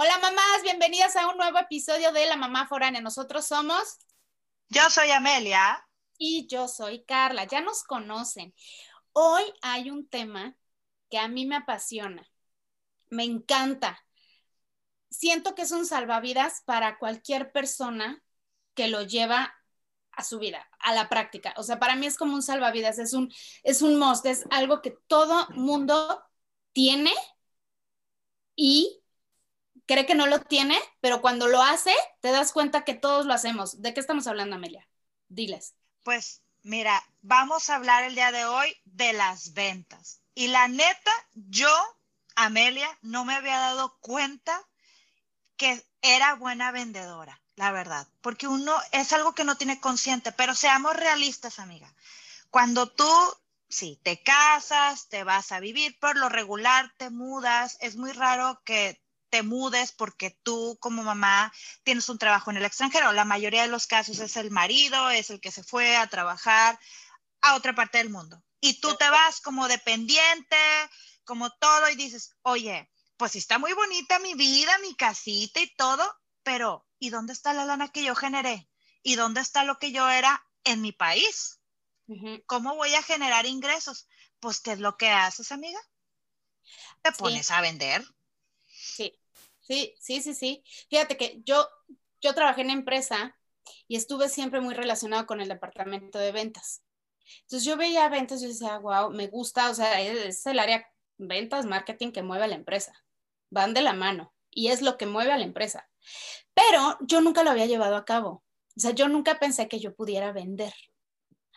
Hola mamás, bienvenidas a un nuevo episodio de La Mamá Foránea. Nosotros somos... Yo soy Amelia. Y yo soy Carla, ya nos conocen. Hoy hay un tema que a mí me apasiona, me encanta. Siento que es un salvavidas para cualquier persona que lo lleva a su vida, a la práctica. O sea, para mí es como un salvavidas, es un, es un must, es algo que todo mundo tiene y cree que no lo tiene, pero cuando lo hace, te das cuenta que todos lo hacemos. ¿De qué estamos hablando, Amelia? Diles. Pues mira, vamos a hablar el día de hoy de las ventas. Y la neta, yo, Amelia, no me había dado cuenta que era buena vendedora, la verdad, porque uno es algo que no tiene consciente, pero seamos realistas, amiga. Cuando tú, sí, te casas, te vas a vivir, por lo regular te mudas, es muy raro que te mudes porque tú como mamá tienes un trabajo en el extranjero. La mayoría de los casos es el marido, es el que se fue a trabajar a otra parte del mundo. Y tú te vas como dependiente, como todo, y dices, oye, pues está muy bonita mi vida, mi casita y todo, pero ¿y dónde está la lana que yo generé? ¿Y dónde está lo que yo era en mi país? ¿Cómo voy a generar ingresos? Pues, ¿qué es lo que haces, amiga? Te pones a vender. Sí, sí, sí, sí. Fíjate que yo, yo trabajé en empresa y estuve siempre muy relacionado con el departamento de ventas. Entonces yo veía ventas y yo decía, wow, me gusta, o sea, es el área ventas, marketing que mueve a la empresa. Van de la mano y es lo que mueve a la empresa. Pero yo nunca lo había llevado a cabo. O sea, yo nunca pensé que yo pudiera vender.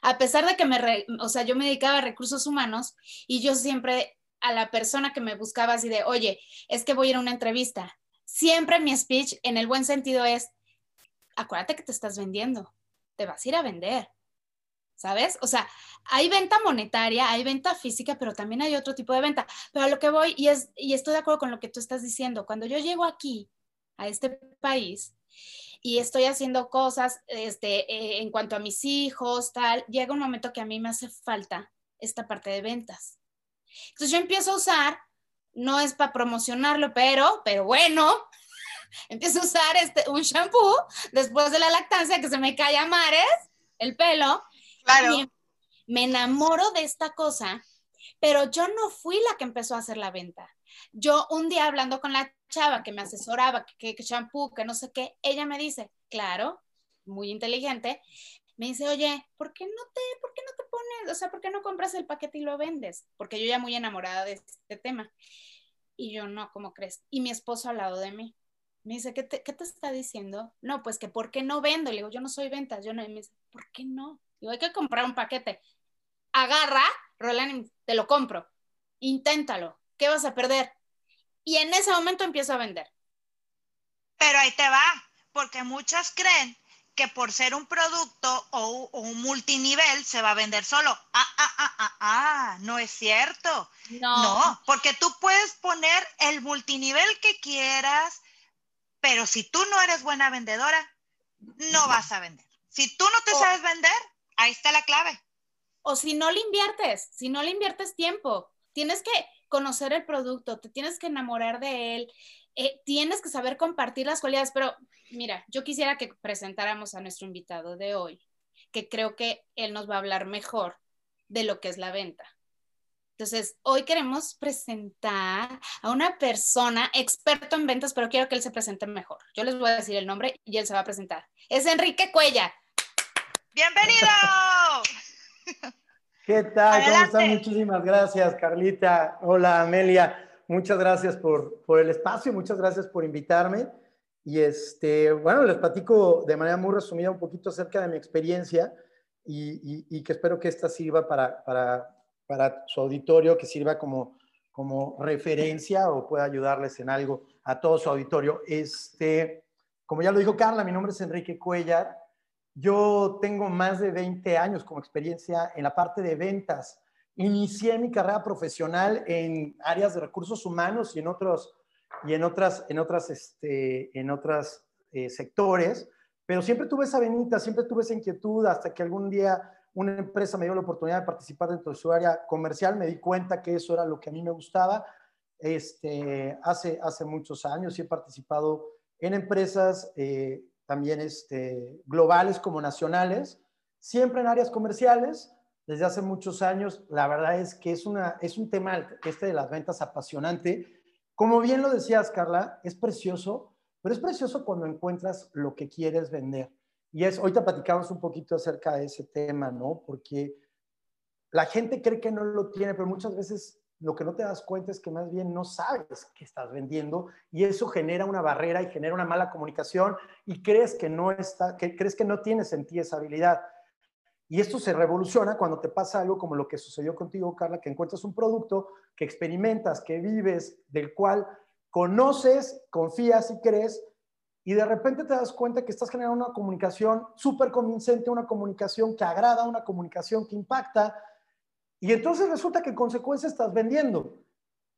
A pesar de que me, o sea, yo me dedicaba a recursos humanos y yo siempre a la persona que me buscaba así de, oye, es que voy a ir a una entrevista. Siempre mi speech en el buen sentido es, acuérdate que te estás vendiendo, te vas a ir a vender, ¿sabes? O sea, hay venta monetaria, hay venta física, pero también hay otro tipo de venta. Pero a lo que voy, y, es, y estoy de acuerdo con lo que tú estás diciendo, cuando yo llego aquí, a este país, y estoy haciendo cosas este, eh, en cuanto a mis hijos, tal, llega un momento que a mí me hace falta esta parte de ventas. Entonces yo empiezo a usar, no es para promocionarlo, pero, pero bueno, empiezo a usar este, un shampoo después de la lactancia que se me cae a mares el pelo. Claro. Y me enamoro de esta cosa, pero yo no fui la que empezó a hacer la venta. Yo un día hablando con la chava que me asesoraba, que, que shampoo, que no sé qué, ella me dice, claro, muy inteligente, me dice, oye, ¿por qué no te, por qué no te pones, o sea, por qué no compras el paquete y lo vendes? Porque yo ya muy enamorada de este tema. Y yo, no, ¿cómo crees? Y mi esposo al lado de mí. Me dice, ¿qué te, ¿qué te está diciendo? No, pues que ¿por qué no vendo? Le digo, yo no soy ventas, yo no. Y me dice, ¿por qué no? Digo, hay que comprar un paquete. Agarra, Roland, te lo compro. Inténtalo. ¿Qué vas a perder? Y en ese momento empiezo a vender. Pero ahí te va, porque muchas creen que por ser un producto o, un multinivel se va a vender solo. Ah, ah, ah, ah, ah, no es cierto. No. No, porque tú puedes poner el multinivel que quieras, pero si tú no eres buena vendedora, no vas a vender. Si tú no te sabes vender, ahí está la clave. O si no le inviertes, si no le inviertes tiempo, tienes que conocer el producto, te tienes que enamorar de él, eh, tienes que saber compartir las cualidades, pero mira, yo quisiera que presentáramos a nuestro invitado de hoy, que creo que él nos va a hablar mejor de lo que es la venta. Entonces, hoy queremos presentar a una persona experto en ventas, pero quiero que él se presente mejor. Yo les voy a decir el nombre y él se va a presentar. Es Enrique Cuella. ¡Bienvenido! ¿Qué tal? ¿Cómo están? Muchísimas gracias, Carlita. Hola, Amelia. Muchas gracias por, por, el espacio, muchas gracias por invitarme. Y este, bueno, les platico de manera muy resumida un poquito acerca de mi experiencia y, que espero que esta sirva para, para, para, su auditorio, que sirva como, como referencia o pueda ayudarles en algo a todo su auditorio. Este, como ya lo dijo Carla, mi nombre es Enrique Cuellar. Yo tengo más de 20 años como experiencia en la parte de ventas Inicié mi carrera profesional en áreas de recursos humanos y en otros, y en otras, en otras, este, en otras eh, sectores, pero siempre tuve esa venita, siempre tuve esa inquietud hasta que algún día una empresa me dio la oportunidad de participar dentro de su área comercial, me di cuenta que eso era lo que a mí me gustaba. este, hace, hace muchos años y he participado en empresas eh, también este, globales como nacionales, siempre en áreas comerciales, desde hace muchos años. La verdad es que es, una, es un tema este de las ventas apasionante. Como bien lo decías, Carla, es precioso, pero es precioso cuando encuentras lo que quieres vender. Y es, ahorita platicamos un poquito acerca de ese tema, ¿no? Porque la gente cree que no lo tiene, pero muchas veces lo que no te das cuenta es que más bien no sabes qué estás vendiendo y eso genera una barrera y genera una mala comunicación y crees que no está, que crees que no tienes en ti esa habilidad. Y esto se revoluciona cuando te pasa algo como lo que sucedió contigo, Carla, que encuentras un producto que experimentas, que vives, del cual conoces, confías y crees, y de repente te das cuenta que estás generando una comunicación súper convincente, una comunicación que agrada, una comunicación que impacta, y entonces resulta que en consecuencia estás vendiendo.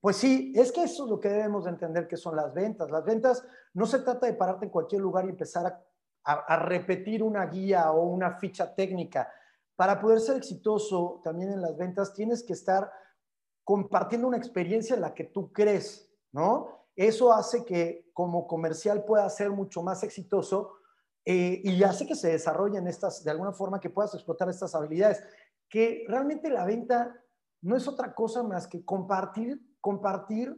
Pues sí, es que eso es lo que debemos de entender que son las ventas. Las ventas no se trata de pararte en cualquier lugar y empezar a, repetir una guía o una ficha técnica. Para poder ser exitoso también en las ventas tienes que estar compartiendo una experiencia en la que tú crees, ¿no? Eso hace que como comercial pueda ser mucho más exitoso eh, y hace que se desarrollen estas, de alguna forma, que puedas explotar estas habilidades que realmente la venta no es otra cosa más que compartir, compartir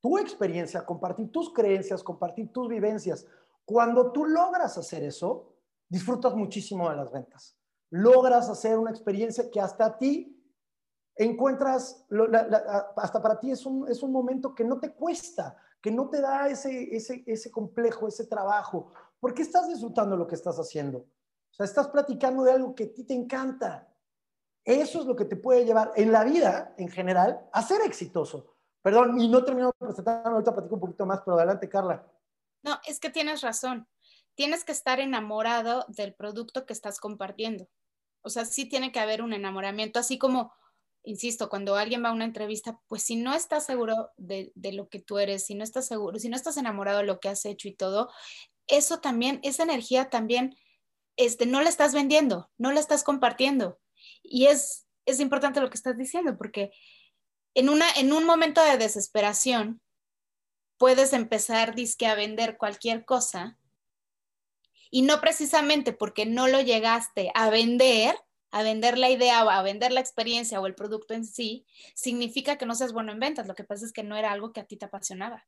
tu experiencia, compartir tus creencias, compartir tus vivencias. Cuando tú logras hacer eso, disfrutas muchísimo de las ventas. Logras hacer una experiencia que hasta a ti encuentras, hasta para ti es un, es un momento que no te cuesta, que no te da ese, ese, ese complejo, ese trabajo, porque estás disfrutando lo que estás haciendo. O sea, estás platicando de algo que a ti te encanta. Eso es lo que te puede llevar en la vida, en general, a ser exitoso. Perdón, y no termino de presentar, ahorita platico un poquito más, pero adelante, Carla. No, es que tienes razón. Tienes que estar enamorado del producto que estás compartiendo. O sea, sí tiene que haber un enamoramiento, así como, insisto, cuando alguien va a una entrevista, pues si no estás seguro de, de lo que tú eres, si no estás seguro, si no estás enamorado de lo que has hecho y todo, eso también, esa energía también, este, no la estás vendiendo, no la estás compartiendo. Y es, es importante lo que estás diciendo, porque en, una, en un momento de desesperación puedes empezar disque a vender cualquier cosa y no precisamente porque no lo llegaste a vender, a vender la idea o a vender la experiencia o el producto en sí, significa que no seas bueno en ventas. Lo que pasa es que no era algo que a ti te apasionaba.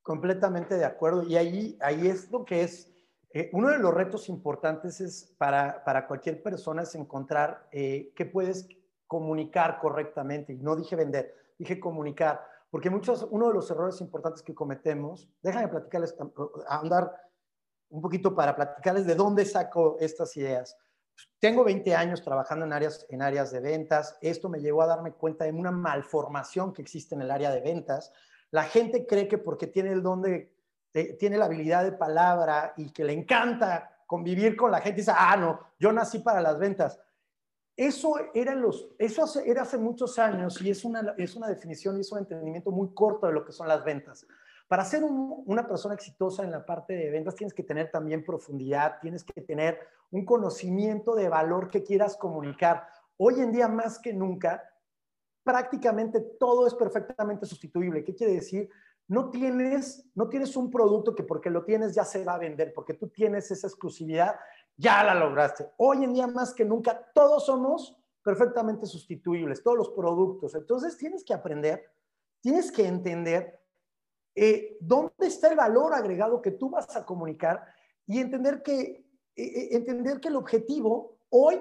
Completamente de acuerdo. Y ahí, ahí es lo que es eh, uno de los retos importantes es para, para cualquier persona es encontrar eh, qué puedes comunicar correctamente. Y no dije vender, dije comunicar. Porque muchos, uno de los errores importantes que cometemos, déjame platicarles, andar un poquito para platicarles de dónde saco estas ideas. Tengo 20 años trabajando en áreas, en áreas de ventas. Esto me llevó a darme cuenta de una malformación que existe en el área de ventas. La gente cree que porque tiene el don de tiene la habilidad de palabra y que le encanta convivir con la gente, dice, ah, no, yo nací para las ventas. Eso era, los, eso era hace muchos años y es una, es una definición y es un entendimiento muy corto de lo que son las ventas. Para ser una persona exitosa en la parte de ventas tienes que tener también profundidad, tienes que tener un conocimiento de valor que quieras comunicar. Hoy en día más que nunca, prácticamente todo es perfectamente sustituible. ¿Qué quiere decir? no tienes, no tienes un producto que porque lo tienes ya se va a vender, porque tú tienes esa exclusividad, ya la lograste. Hoy en día más que nunca todos somos perfectamente sustituibles, todos los productos. Entonces tienes que aprender, tienes que entender eh, dónde está el valor agregado que tú vas a comunicar y entender que, eh, eh, entender que el objetivo hoy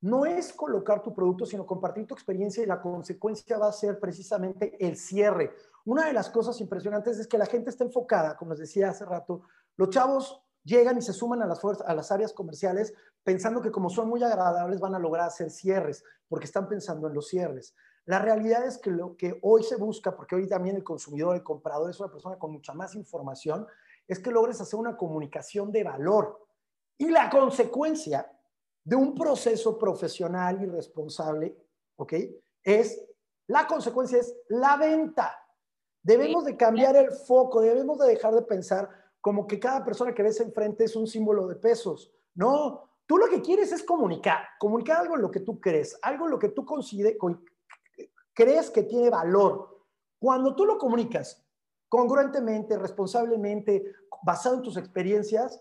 no es colocar tu producto, sino compartir tu experiencia y la consecuencia va a ser precisamente el cierre. Una de las cosas impresionantes es que la gente está enfocada, como les decía hace rato, los chavos llegan y se suman a las, a las áreas comerciales pensando que como son muy agradables van a lograr hacer cierres, porque están pensando en los cierres. La realidad es que lo que hoy se busca, porque hoy también el consumidor, el comprador es una persona con mucha más información, es que logres hacer una comunicación de valor. Y la consecuencia de un proceso profesional y responsable, ¿ok? Es, la consecuencia es la venta. Debemos de cambiar el foco, debemos de dejar de pensar como que cada persona que ves enfrente es un símbolo de pesos. No, tú lo que quieres es comunicar, comunicar algo en lo que tú crees, algo en lo que tú crees que tiene valor. Cuando tú lo comunicas congruentemente, responsablemente, basado en tus experiencias,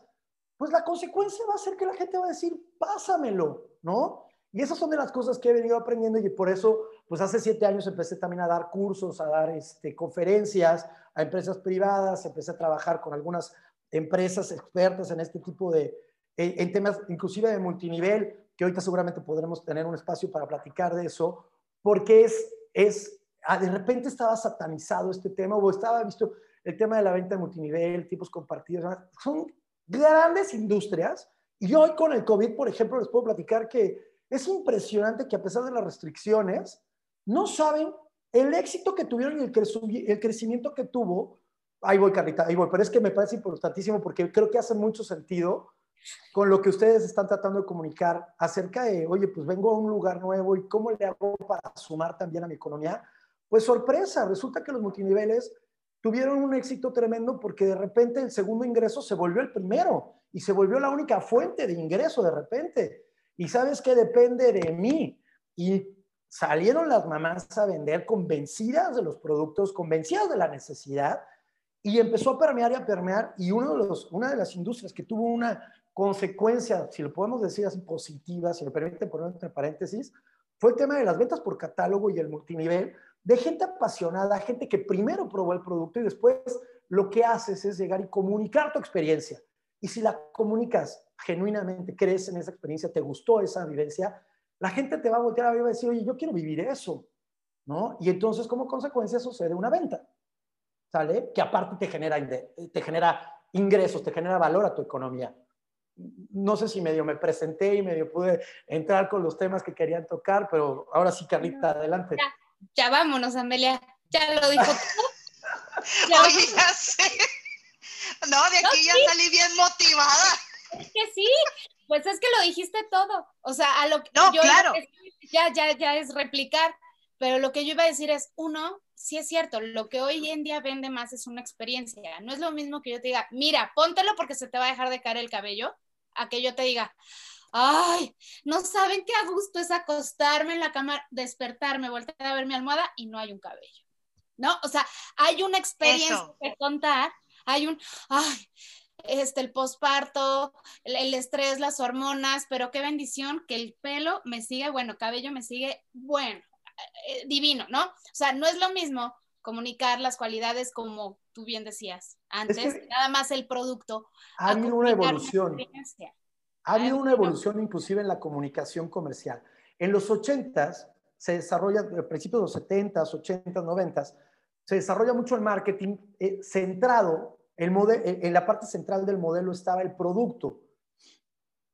pues la consecuencia va a ser que la gente va a decir, pásamelo, ¿no? Y esas son de las cosas que he venido aprendiendo y por eso, pues hace siete años empecé también a dar cursos, a dar este, conferencias a empresas privadas, empecé a trabajar con algunas empresas expertas en este tipo de, en, temas inclusive de multinivel, que ahorita seguramente podremos tener un espacio para platicar de eso, porque es, es ah, de repente estaba satanizado este tema o estaba visto el tema de la venta de multinivel, tipos compartidos, son grandes industrias. Y hoy con el COVID, por ejemplo, les puedo platicar que es impresionante que a pesar de las restricciones, no saben el éxito que tuvieron y el, el crecimiento que tuvo. Ahí voy, Carlita, ahí voy, pero es que me parece importantísimo porque creo que hace mucho sentido con lo que ustedes están tratando de comunicar acerca de, oye, pues vengo a un lugar nuevo y cómo le hago para sumar también a mi economía. Pues sorpresa, resulta que los multiniveles tuvieron un éxito tremendo porque de repente el segundo ingreso se volvió el primero y se volvió la única fuente de ingreso de repente. Y sabes que depende de mí. Y salieron las mamás a vender convencidas de los productos, convencidas de la necesidad, y empezó a permear y a permear. Y uno de los, una de las industrias que tuvo una consecuencia, si lo podemos decir así, positiva, si me permite poner entre paréntesis, fue el tema de las ventas por catálogo y el multinivel, de gente apasionada, gente que primero probó el producto y después lo que haces es llegar y comunicar tu experiencia. Y si la comunicas genuinamente, crees en esa experiencia, te gustó esa vivencia, la gente te va a voltear a ver y va a decir, oye, yo quiero vivir eso, ¿no? Y entonces como consecuencia sucede una venta, ¿sale? Que aparte te genera, te genera ingresos, te genera valor a tu economía no sé si medio me presenté y medio pude entrar con los temas que querían tocar, pero ahora sí, Carlita, adelante. Ya, vámonos, Amelia. Ya lo dijo todo. Oye, ya sé. No, de aquí ya salí bien motivada. Es que sí, pues es que lo dijiste todo. O sea, a lo que no, claro. ya, ya, ya es replicar. Pero lo que yo iba a decir es, uno, sí es cierto, lo que hoy en día vende más es una experiencia. No es lo mismo que yo te diga, mira, póntelo porque se te va a dejar de caer el cabello, a que yo te diga, ay, no saben qué a gusto es acostarme en la cama, despertarme, voltear a ver mi almohada y no hay un cabello. ¿No? O sea, hay una experiencia que contar, hay un, ay, este, el posparto, el, estrés, las hormonas, pero qué bendición que el pelo me sigue, bueno, cabello me sigue, bueno, eh, divino, ¿no? O sea, no es lo mismo comunicar las cualidades como tú bien decías antes, nada más el producto. Ha habido una evolución. Ha habido una evolución inclusive en la comunicación comercial. En los 80s se desarrolla, a principios de los 70s, 80s, 90s, se desarrolla mucho el marketing eh, centrado, el en la parte central del modelo estaba el producto.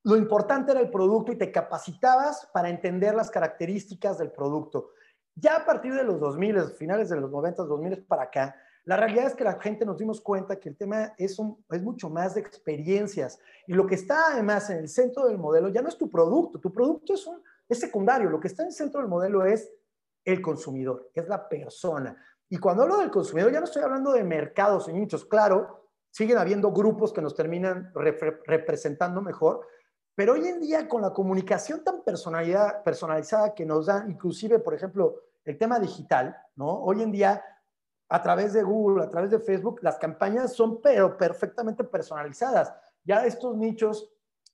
Lo importante era el producto y te capacitabas para entender las características del producto. Ya a partir de los 2000, finales de los 90, 2000 para acá, la realidad es que la gente nos dimos cuenta que el tema es, mucho más de experiencias. Y lo que está además en el centro del modelo ya no es tu producto, tu producto es secundario, lo que está en el centro del modelo es el consumidor, es la persona. Y cuando hablo del consumidor ya no estoy hablando de mercados y nichos, claro, siguen habiendo grupos que nos terminan representando mejor, pero hoy en día, con la comunicación tan personalizada que nos dan, inclusive, por ejemplo, el tema digital, ¿no? Hoy en día, a través de Google, a través de Facebook, las campañas son pero perfectamente personalizadas. Ya estos nichos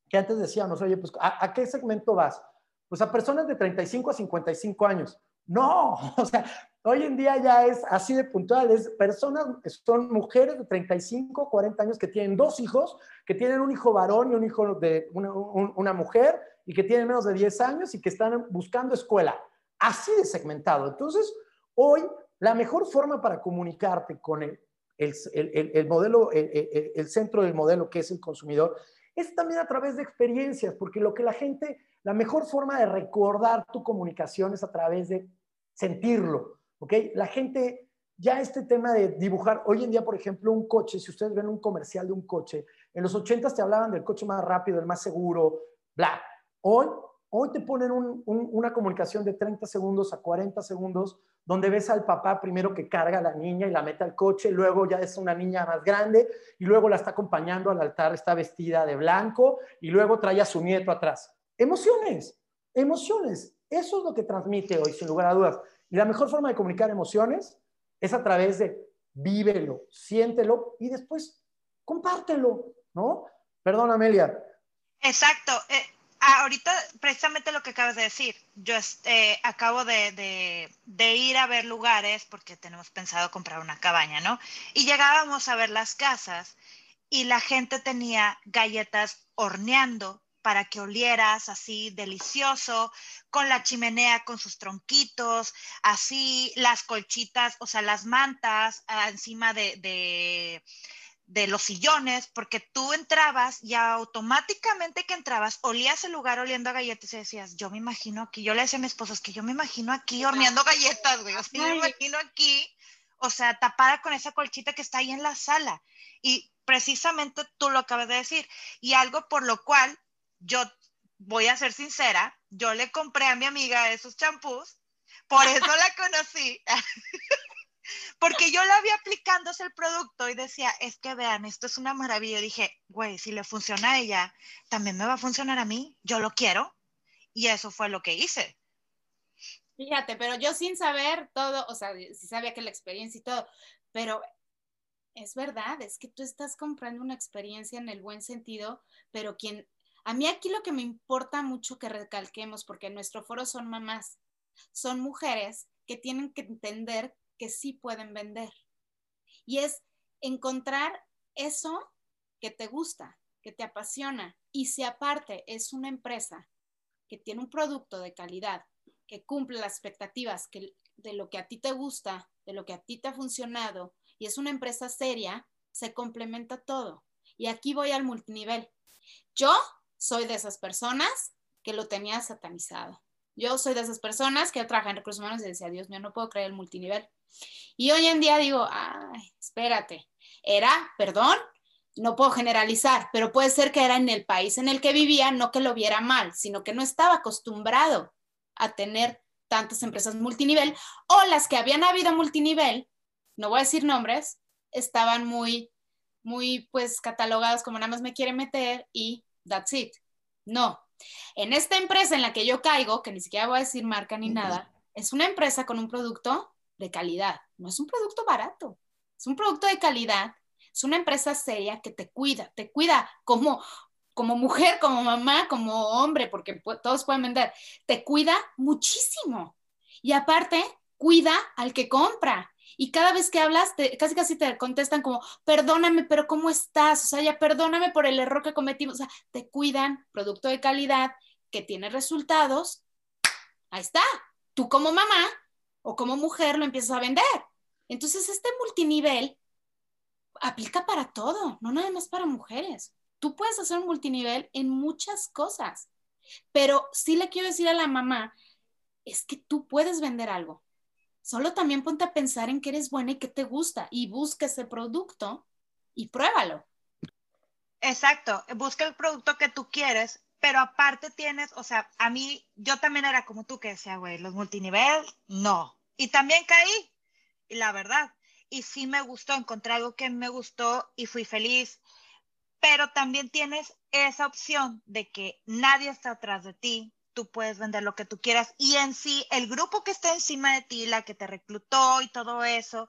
que antes decíamos, oye, pues, ¿a, ¿a qué segmento vas? Pues a personas de 35 a 55 años. No, o sea, Hoy en día ya es así de puntual, es personas, son mujeres de 35, 40 años que tienen dos hijos, que tienen un hijo varón y un hijo de una, mujer y que tienen menos de 10 años y que están buscando escuela. Así de segmentado. Entonces, hoy la mejor forma para comunicarte con el, el, modelo, el, centro del modelo que es el consumidor, es también a través de experiencias, porque lo que la gente, la mejor forma de recordar tu comunicación es a través de sentirlo. ¿Ok? La gente, ya este tema de dibujar, hoy en día, por ejemplo, un coche, si ustedes ven un comercial de un coche, en los 80 te hablaban del coche más rápido, el más seguro, bla. Hoy, hoy te ponen una comunicación de 30 segundos a 40 segundos, donde ves al papá primero que carga a la niña y la mete al coche, luego ya es una niña más grande y luego la está acompañando al altar, está vestida de blanco y luego trae a su nieto atrás. Emociones, emociones. Eso es lo que transmite hoy, sin lugar a dudas. Y la mejor forma de comunicar emociones es a través de vívelo, siéntelo y después compártelo, ¿no? Perdón, Amelia. Exacto. Eh, ahorita, precisamente lo que acabas de decir, yo eh, acabo de, de, ir a ver lugares porque tenemos pensado comprar una cabaña, ¿no? Y llegábamos a ver las casas y la gente tenía galletas horneando para que olieras así delicioso, con la chimenea, con sus tronquitos, así las colchitas, o sea, las mantas ah, encima de, de, de, los sillones, porque tú entrabas y automáticamente que entrabas, olías el lugar oliendo a galletas y decías, yo me imagino aquí, yo le decía a mi esposo, es que yo me imagino aquí horneando galletas, güey, o sea, yo me imagino aquí, o sea, tapada con esa colchita que está ahí en la sala. Y precisamente tú lo acabas de decir, y algo por lo cual yo voy a ser sincera, yo le compré a mi amiga esos champús, por eso la conocí, porque yo la vi aplicándose el producto y decía, es que vean, esto es una maravilla. dije, güey, si le funciona a ella, también me va a funcionar a mí, yo lo quiero. Y eso fue lo que hice. Fíjate, pero yo sin saber todo, o sea, sí sabía que la experiencia y todo, pero es verdad, es que tú estás comprando una experiencia en el buen sentido, pero quien a mí aquí lo que me importa mucho que recalquemos, porque nuestro foro son mamás, son mujeres que tienen que entender que sí pueden vender. Y es encontrar eso que te gusta, que te apasiona. Y si aparte es una empresa que tiene un producto de calidad, que cumple las expectativas que, de lo que a ti te gusta, de lo que a ti te ha funcionado, y es una empresa seria, se complementa todo. Y aquí voy al multinivel. Yo soy de esas personas que lo tenía satanizado. Yo soy de esas personas que trabajan en recursos humanos y decía, Dios mío, no puedo creer el multinivel. Y hoy en día digo, ay, espérate, era, perdón, no puedo generalizar, pero puede ser que era en el país en el que vivía, no que lo viera mal, sino que no estaba acostumbrado a tener tantas empresas multinivel o las que habían habido multinivel, no voy a decir nombres, estaban muy, muy pues catalogadas como nada más me quiere meter y that's it. No. En esta empresa en la que yo caigo, que ni siquiera voy a decir marca ni nada, es una empresa con un producto de calidad. No es un producto barato, es un producto de calidad. Es una empresa seria que te cuida, te cuida como, como mujer, como mamá, como hombre, porque todos pueden vender. Te cuida muchísimo. Y aparte, cuida al que compra y cada vez que hablas, casi casi te contestan como, perdóname, pero ¿cómo estás? O sea, ya perdóname por el error que cometimos. O sea, te cuidan, producto de calidad, que tiene resultados. Ahí está. Tú como mamá o como mujer lo empiezas a vender. Entonces, este multinivel aplica para todo, no nada más para mujeres. Tú puedes hacer un multinivel en muchas cosas, pero sí le quiero decir a la mamá, es que tú puedes vender algo. Solo también ponte a pensar en qué eres buena y qué te gusta y busca ese producto y pruébalo. Exacto, busca el producto que tú quieres, pero aparte tienes, o sea, a mí, yo también era como tú que decía, güey, los multinivel, no. Y también caí, y la verdad, y sí me gustó, encontré algo que me gustó y fui feliz, pero también tienes esa opción de que nadie está atrás de ti, tú puedes vender lo que tú quieras y en sí el grupo que está encima de ti, la que te reclutó y todo eso,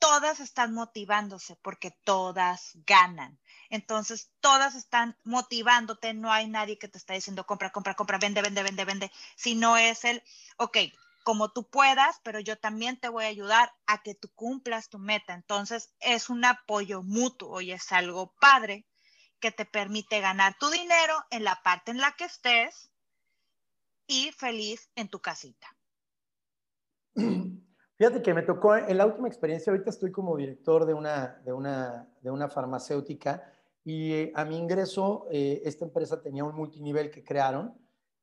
todas están motivándose porque todas ganan. Entonces, todas están motivándote, no hay nadie que te está diciendo compra, compra, compra, vende, vende, vende, vende, sino es el, ok, como tú puedas, pero yo también te voy a ayudar a que tú cumplas tu meta. Entonces, es un apoyo mutuo y es algo padre que te permite ganar tu dinero en la parte en la que estés y feliz en tu casita. Fíjate que me tocó en la última experiencia, ahorita estoy como director de una, de una, de una farmacéutica y eh, a mi ingreso eh, esta empresa tenía un multinivel que crearon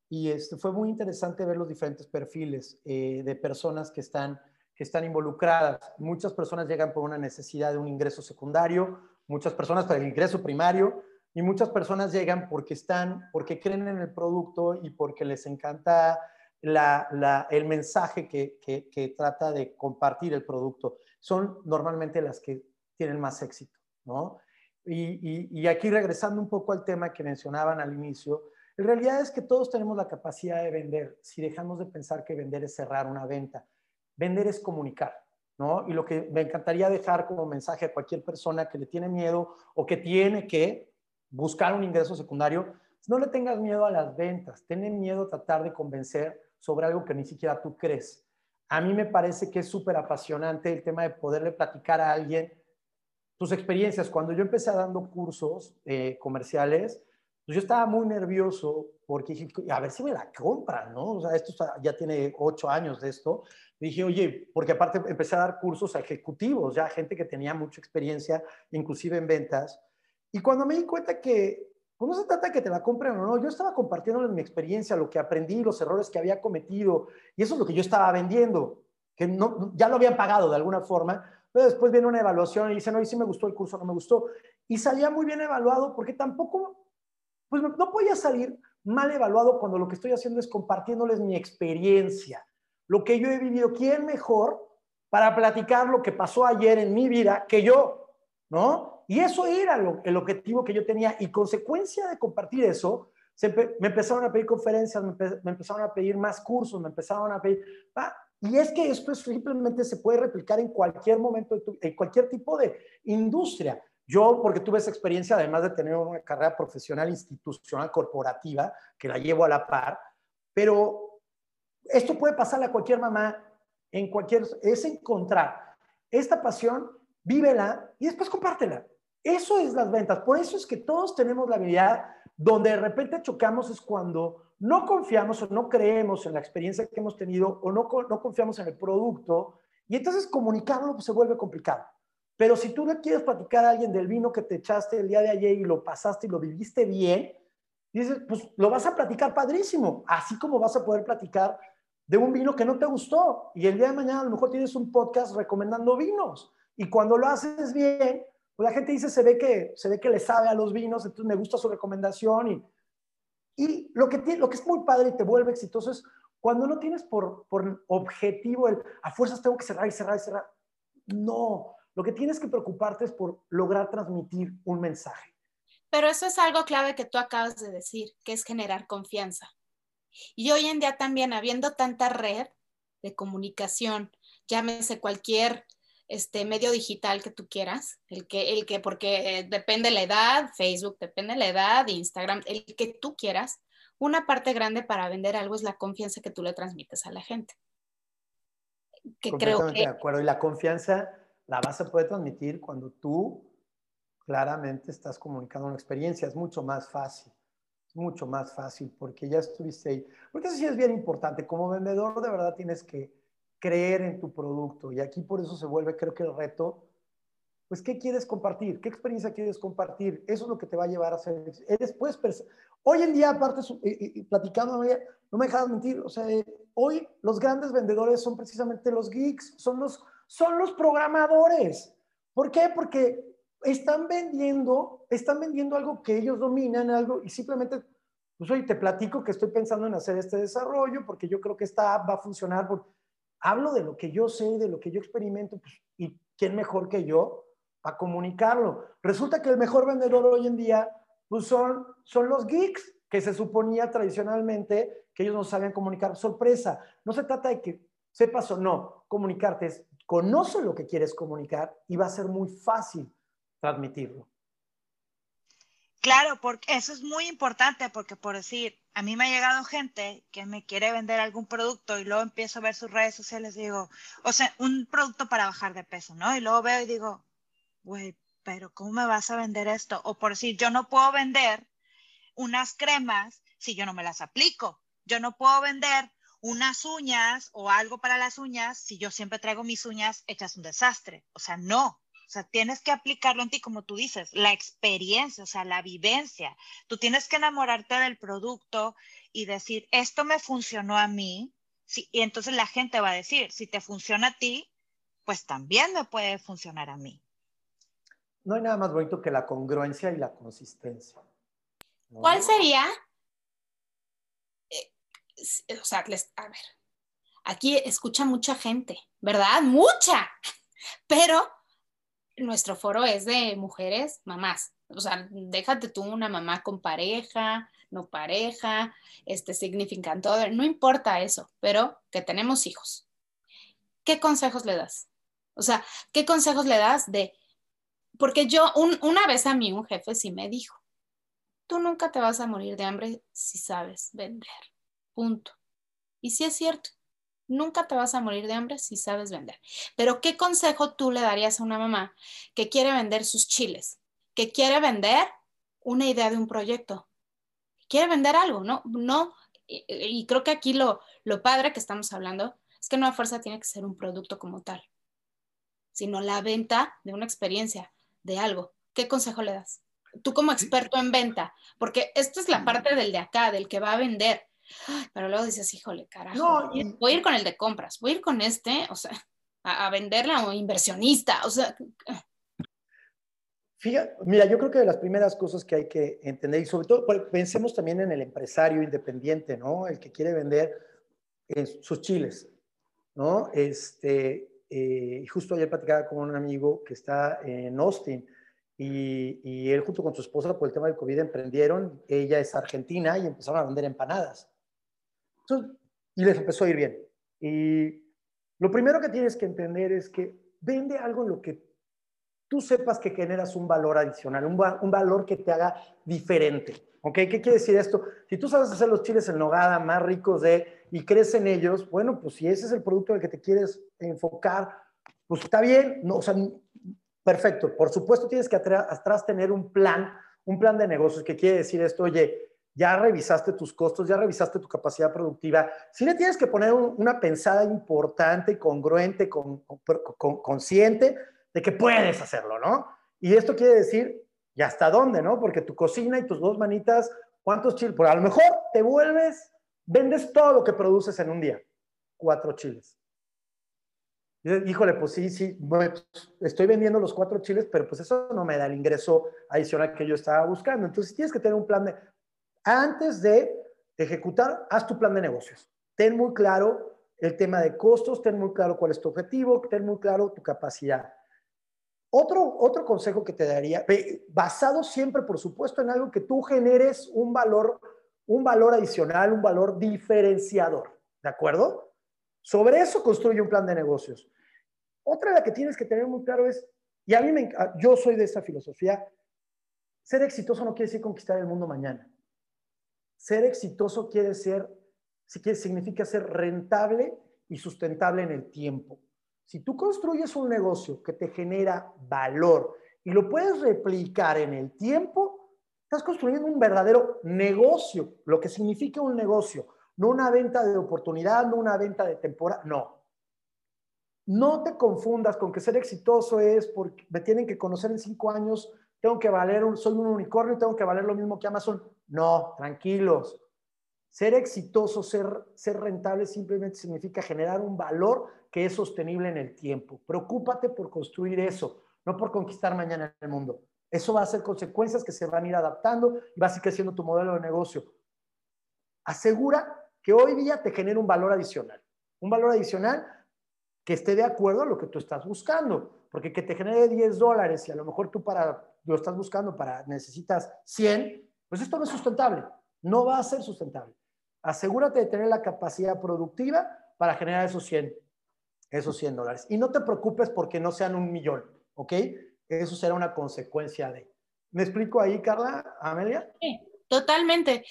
y este, fue muy interesante ver los diferentes perfiles eh, de personas que están, que están involucradas. Muchas personas llegan por una necesidad de un ingreso secundario, muchas personas para el ingreso primario, y muchas personas llegan porque están, porque creen en el producto y porque les encanta el mensaje que, trata de compartir el producto. Son normalmente las que tienen más éxito, ¿no? Y, y, aquí regresando un poco al tema que mencionaban al inicio, en realidad es que todos tenemos la capacidad de vender si dejamos de pensar que vender es cerrar una venta. vender es comunicar, ¿no? Y lo que me encantaría dejar como mensaje a cualquier persona que le tiene miedo o que tiene que buscar un ingreso secundario, no le tengas miedo a las ventas, ten miedo a tratar de convencer sobre algo que ni siquiera tú crees. A mí me parece que es súper apasionante el tema de poderle platicar a alguien tus experiencias. Cuando yo empecé dando cursos eh, comerciales, pues yo estaba muy nervioso porque dije, a ver si me la compran, ¿no? O sea, esto ya tiene ocho años de esto. Dije, oye, porque aparte empecé a dar cursos a ejecutivos, ya gente que tenía mucha experiencia, inclusive en ventas. Y cuando me di cuenta que, pues no se trata de que te la compren o no, yo estaba compartiéndoles mi experiencia, lo que aprendí, los errores que había cometido, y eso es lo que yo estaba vendiendo, que no, ya lo habían pagado de alguna forma, pero después viene una evaluación y dicen, oye, sí me gustó el curso, no me gustó. Y salía muy bien evaluado porque tampoco, pues no podía salir mal evaluado cuando lo que estoy haciendo es compartiéndoles mi experiencia, lo que yo he vivido. ¿Quién mejor para platicar lo que pasó ayer en mi vida que yo? ¿No? Y eso era el objetivo que yo tenía. Y consecuencia de compartir eso, me empezaron a pedir conferencias, me, empezaron a pedir más cursos, me empezaron a pedir... Ah, y es que esto simplemente se puede replicar en cualquier momento, en cualquier tipo de industria. Yo, porque tuve esa experiencia, además de tener una carrera profesional, institucional, corporativa, que la llevo a la par, pero esto puede pasarle a cualquier mamá, en cualquier, es encontrar esta pasión, vívela y después compártela. Eso es las ventas. Por eso es que todos tenemos la habilidad donde de repente chocamos es cuando no confiamos o no creemos en la experiencia que hemos tenido o no, no confiamos en el producto y entonces comunicarlo pues, se vuelve complicado. Pero si tú le quieres platicar a alguien del vino que te echaste el día de ayer y lo pasaste y lo viviste bien, dices, pues lo vas a platicar padrísimo, así como vas a poder platicar de un vino que no te gustó. Y el día de mañana a lo mejor tienes un podcast recomendando vinos. Y cuando lo haces bien, pues la gente dice, se ve que, se ve que le sabe a los vinos, entonces me gusta su recomendación y y lo que, lo que es muy padre y te vuelve exitoso es cuando no tienes por, por objetivo el a fuerzas tengo que cerrar y cerrar y cerrar. No, lo que tienes que preocuparte es por lograr transmitir un mensaje. Pero eso es algo clave que tú acabas de decir, que es generar confianza. Y hoy en día también, habiendo tanta red de comunicación, llámese cualquier este medio digital que tú quieras, el que, el que, porque eh, depende la edad, Facebook depende la edad, Instagram, el que tú quieras, una parte grande para vender algo es la confianza que tú le transmites a la gente. Que creo que... de acuerdo. Y la confianza la vas a poder transmitir cuando tú claramente estás comunicando una experiencia. Es mucho más fácil. Es mucho más fácil porque ya estuviste ahí. Porque eso sí es bien importante. Como vendedor, de verdad tienes que creer en tu producto. Y aquí por eso se vuelve, creo que el reto, pues, ¿qué quieres compartir? ¿Qué experiencia quieres compartir? Eso es lo que te va a llevar a hacer. Después, hoy en día, aparte, platicando, no me dejas mentir, o sea, hoy los grandes vendedores son precisamente los geeks, son los, son los programadores. ¿Por qué? Porque están vendiendo, están vendiendo algo que ellos dominan, algo, y simplemente, pues hoy te platico que estoy pensando en hacer este desarrollo porque yo creo que esta app va a funcionar. Hablo de lo que yo sé, de lo que yo experimento, pues, y quién mejor que yo para comunicarlo. Resulta que el mejor vendedor hoy en día pues son, son los geeks, que se suponía tradicionalmente que ellos no sabían comunicar. Sorpresa, no se trata de que sepas o no comunicarte, es conoce lo que quieres comunicar y va a ser muy fácil transmitirlo. Claro, porque eso es muy importante, porque por decir, a mí me ha llegado gente que me quiere vender algún producto y luego empiezo a ver sus redes sociales y digo, o sea, un producto para bajar de peso, ¿no? Y luego veo y digo, güey, pero ¿cómo me vas a vender esto? O por decir, yo no puedo vender unas cremas si yo no me las aplico. Yo no puedo vender unas uñas o algo para las uñas si yo siempre traigo mis uñas hechas un desastre. O sea, no. O sea, tienes que aplicarlo en ti, como tú dices, la experiencia, o sea, la vivencia. Tú tienes que enamorarte del producto y decir, esto me funcionó a mí. Sí, y entonces la gente va a decir, si te funciona a ti, pues también me puede funcionar a mí. No hay nada más bonito que la congruencia y la consistencia. ¿Cuál sería? Eh, o sea, a ver, aquí escucha mucha gente, ¿verdad? Mucha. Pero nuestro foro es de mujeres, mamás. O sea, déjate tú una mamá con pareja, no pareja, este significant other, no importa eso, pero que tenemos hijos. ¿qué consejos le das? O sea, ¿qué consejos le das de... Porque yo, una vez a mí un jefe sí me dijo, tú nunca te vas a morir de hambre si sabes vender. Punto. Y sí es cierto, nunca te vas a morir de hambre si sabes vender. Pero ¿qué consejo tú le darías a una mamá que quiere vender sus chiles, que quiere vender una idea de un proyecto, quiere vender algo, ¿no? No, y, creo que aquí lo, lo padre que estamos hablando es que no a fuerza tiene que ser un producto como tal, sino la venta de una experiencia, de algo. ¿Qué consejo le das? Tú como experto en venta, porque esto es la parte del de acá, del que va a vender. Pero luego dices, híjole, carajo, voy a ir con el de compras, voy a ir con este, o sea, a, a venderla o inversionista, o sea. Fíjate, mira, yo creo que de las primeras cosas que hay que entender, y sobre todo pensemos también en el empresario independiente, ¿no? El que quiere vender sus chiles, ¿no? Este, eh, justo ayer platicaba con un amigo que está en Austin y, y, él junto con su esposa por el tema del COVID emprendieron, ella es argentina y empezaron a vender empanadas. Y les empezó a ir bien. Y lo primero que tienes que entender es que vende algo en lo que tú sepas que generas un valor adicional, un, un valor que te haga diferente. ¿Ok? ¿Qué quiere decir esto? Si tú sabes hacer los chiles en nogada más ricos de y crees en ellos, bueno, pues si ese es el producto al que te quieres enfocar, pues está bien, no, o sea, perfecto. Por supuesto tienes que atrás tener un plan, un plan de negocios que quiere decir esto, oye, ya revisaste tus costos, ya revisaste tu capacidad productiva. Si le tienes que poner una pensada importante, congruente, con, consciente de que puedes hacerlo, ¿no? Y esto quiere decir ¿Y hasta dónde, no? Porque tu cocina y tus dos manitas, ¿cuántos chiles? Por a lo mejor te vuelves, vendes todo lo que produces en un día. Cuatro chiles. híjole, pues sí, sí, pues, estoy vendiendo los cuatro chiles, pero pues eso no me da el ingreso adicional que yo estaba buscando. Entonces tienes que tener un plan de, antes de ejecutar, haz tu plan de negocios. Ten muy claro el tema de costos, ten muy claro cuál es tu objetivo, ten muy claro tu capacidad. Otro, otro consejo que te daría, basado siempre, por supuesto, en algo que tú generes un valor, un valor adicional, un valor diferenciador, ¿de acuerdo? Sobre eso construye un plan de negocios. Otra de la que tienes que tener muy claro es, y a mí me, yo soy de esa filosofía, ser exitoso no quiere decir conquistar el mundo mañana. Ser exitoso quiere ser, significa ser rentable y sustentable en el tiempo. Si tú construyes un negocio que te genera valor y lo puedes replicar en el tiempo, estás construyendo un verdadero negocio, lo que significa un negocio, no una venta de oportunidad, no una venta de temporada, no. No te confundas con que ser exitoso es porque me tienen que conocer en cinco años, tengo que valer, un, soy un unicornio, tengo que valer lo mismo que Amazon. No, tranquilos. Ser exitoso, ser, ser rentable simplemente significa generar un valor que es sostenible en el tiempo. Preocúpate por construir eso, no por conquistar mañana el mundo. Eso va a ser consecuencias que se van a ir adaptando y vas a ir creciendo tu modelo de negocio. Asegura que hoy día te genere un valor adicional. Un valor adicional que esté de acuerdo a lo que tú estás buscando. Porque que te genere 10 dólares y a lo mejor tú para, lo estás buscando para, necesitas 100, pues esto no es sustentable. No va a ser sustentable. Asegúrate de tener la capacidad productiva para generar esos 100 esos 100 dólares. Y no te preocupes porque no sean un millón, ¿ok? Eso será una consecuencia de. ¿Me explico ahí, Carla, Amelia? Sí, totalmente,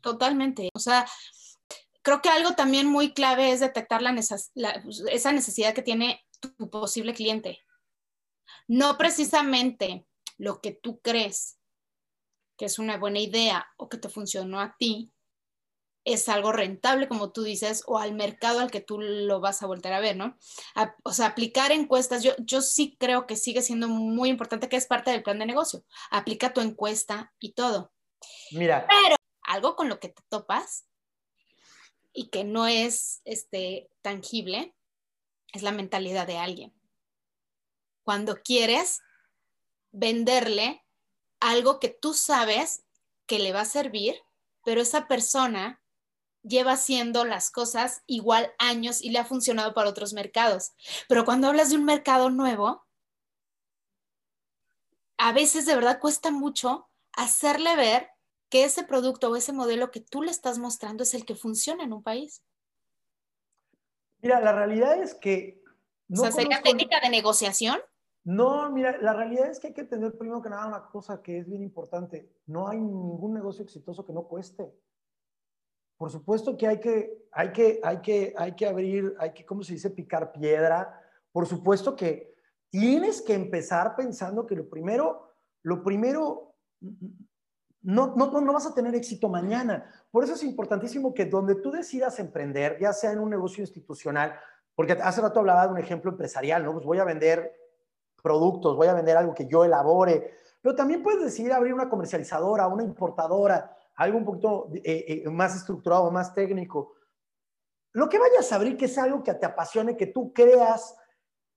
totalmente. O sea, creo que algo también muy clave es detectar la esa necesidad que tiene tu posible cliente. No precisamente lo que tú crees que es una buena idea o que te funcionó a ti, es algo rentable, como tú dices, o al mercado al que tú lo vas a volver a ver, ¿no? o sea, aplicar encuestas, yo, yo sí creo que sigue siendo muy importante, que es parte del plan de negocio. Aplica tu encuesta y todo. Mira. Pero algo con lo que te topas y que no es este, tangible es la mentalidad de alguien. Cuando quieres venderle algo que tú sabes que le va a servir, pero esa persona lleva haciendo las cosas igual años y le ha funcionado para otros mercados. Pero cuando hablas de un mercado nuevo, a veces de verdad cuesta mucho hacerle ver que ese producto o ese modelo que tú le estás mostrando es el que funciona en un país. Mira, la realidad es que... No o sea, ¿sería técnica de negociación? No, mira, la realidad es que hay que entender primero que nada una cosa que es bien importante. No hay ningún negocio exitoso que no cueste. Por supuesto que hay que, hay que, hay que, hay que abrir, hay que, ¿cómo se dice?, picar piedra. Por supuesto que tienes que empezar pensando que lo primero, lo primero, no, no, no vas a tener éxito mañana. Por eso es importantísimo que donde tú decidas emprender, ya sea en un negocio institucional, porque hace rato hablaba de un ejemplo empresarial, ¿no? Pues voy a vender productos, voy a vender algo que yo elabore, pero también puedes decidir abrir una comercializadora, una importadora, algo un poquito eh, eh, más estructurado, más técnico. Lo que vayas a abrir, que sea algo que te apasione, que tú creas,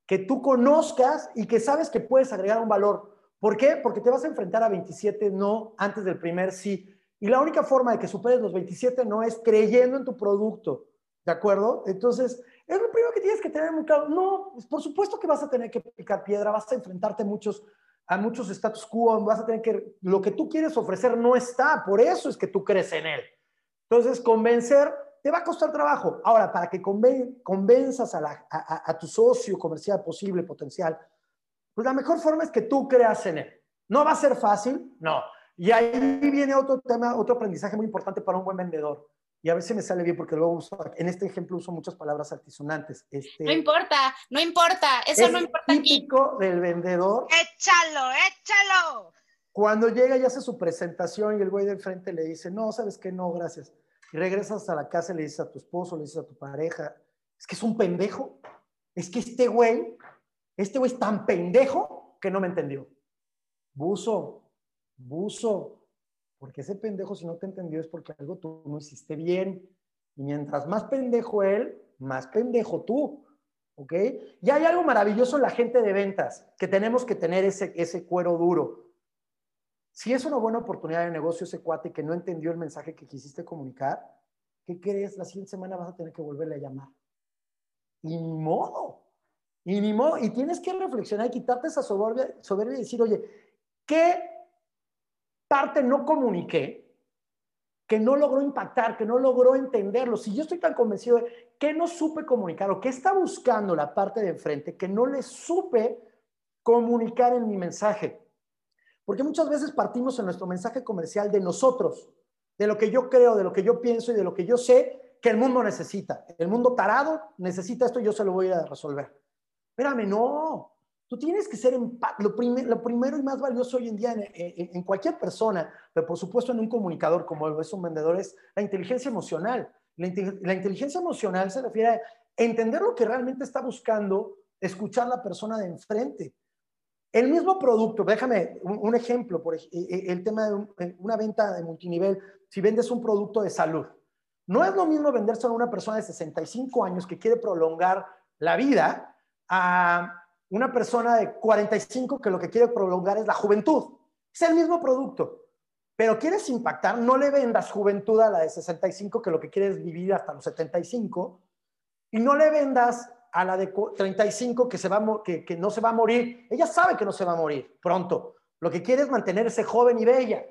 que tú conozcas y que sabes que puedes agregar un valor. ¿Por qué? Porque te vas a enfrentar a 27 no antes del primer sí. Y la única forma de que superes los 27 no es creyendo en tu producto. ¿De acuerdo? Entonces, es lo primero que tienes que tener muy claro. No, pues, por supuesto que vas a tener que picar piedra, vas a enfrentarte muchos, a muchos status quo, vas a tener que, lo que tú quieres ofrecer no está, por eso es que tú crees en él. Entonces, convencer te va a costar trabajo. Ahora, para que convenzas a, a, tu socio comercial posible, potencial, pues la mejor forma es que tú creas en él. ¿No va a ser fácil? No. Y ahí viene otro tema, otro aprendizaje muy importante para un buen vendedor y a ver si me sale bien porque luego uso, en este ejemplo uso muchas palabras altisonantes. Este, no importa, no importa, eso no importa típico del vendedor. Échalo, échalo. Cuando llega y hace su presentación y el güey del frente le dice, no, ¿sabes qué? No, gracias. Y regresas a la casa y le dices a tu esposo, le dices a tu pareja, es que es un pendejo. Es que este güey, este güey es tan pendejo que no me entendió. Buzo, buzo, porque ese pendejo, si no te entendió, es porque algo tú no hiciste bien. Y mientras más pendejo él, más pendejo tú. ¿Ok? Y hay algo maravilloso en la gente de ventas, que tenemos que tener ese, ese cuero duro. Si es una buena oportunidad de negocio ese cuate que no entendió el mensaje que quisiste comunicar, ¿qué crees? La siguiente semana vas a tener que volverle a llamar. Y ni modo. Y ni modo. Y tienes que reflexionar y quitarte esa soberbia, soberbia y decir, oye, ¿qué parte no comuniqué, que no logró impactar, que no logró entenderlo. Si yo estoy tan convencido de que no supe comunicar o que está buscando la parte de enfrente, que no le supe comunicar en mi mensaje. Porque muchas veces partimos en nuestro mensaje comercial de nosotros, de lo que yo creo, de lo que yo pienso y de lo que yo sé que el mundo necesita. El mundo tarado necesita esto y yo se lo voy a resolver. Espérame, no. Tú tienes que ser lo, lo primero y más valioso hoy en día en, cualquier persona, pero por supuesto en un comunicador como es un vendedor, es la inteligencia emocional. La, inteligencia emocional se refiere a entender lo que realmente está buscando, escuchar la persona de enfrente. El mismo producto, déjame un, ejemplo, por e, e, el tema de eh, una venta de multinivel, si vendes un producto de salud. No es lo mismo venderse a una persona de 65 años que quiere prolongar la vida a una persona de 45 que lo que quiere prolongar es la juventud. Es el mismo producto, pero quieres impactar, no le vendas juventud a la de 65 que lo que quiere es vivir hasta los 75 y no le vendas a la de 35 que, se va, que, que no se va a morir. Ella sabe que no se va a morir pronto. Lo que quiere es mantenerse joven y bella.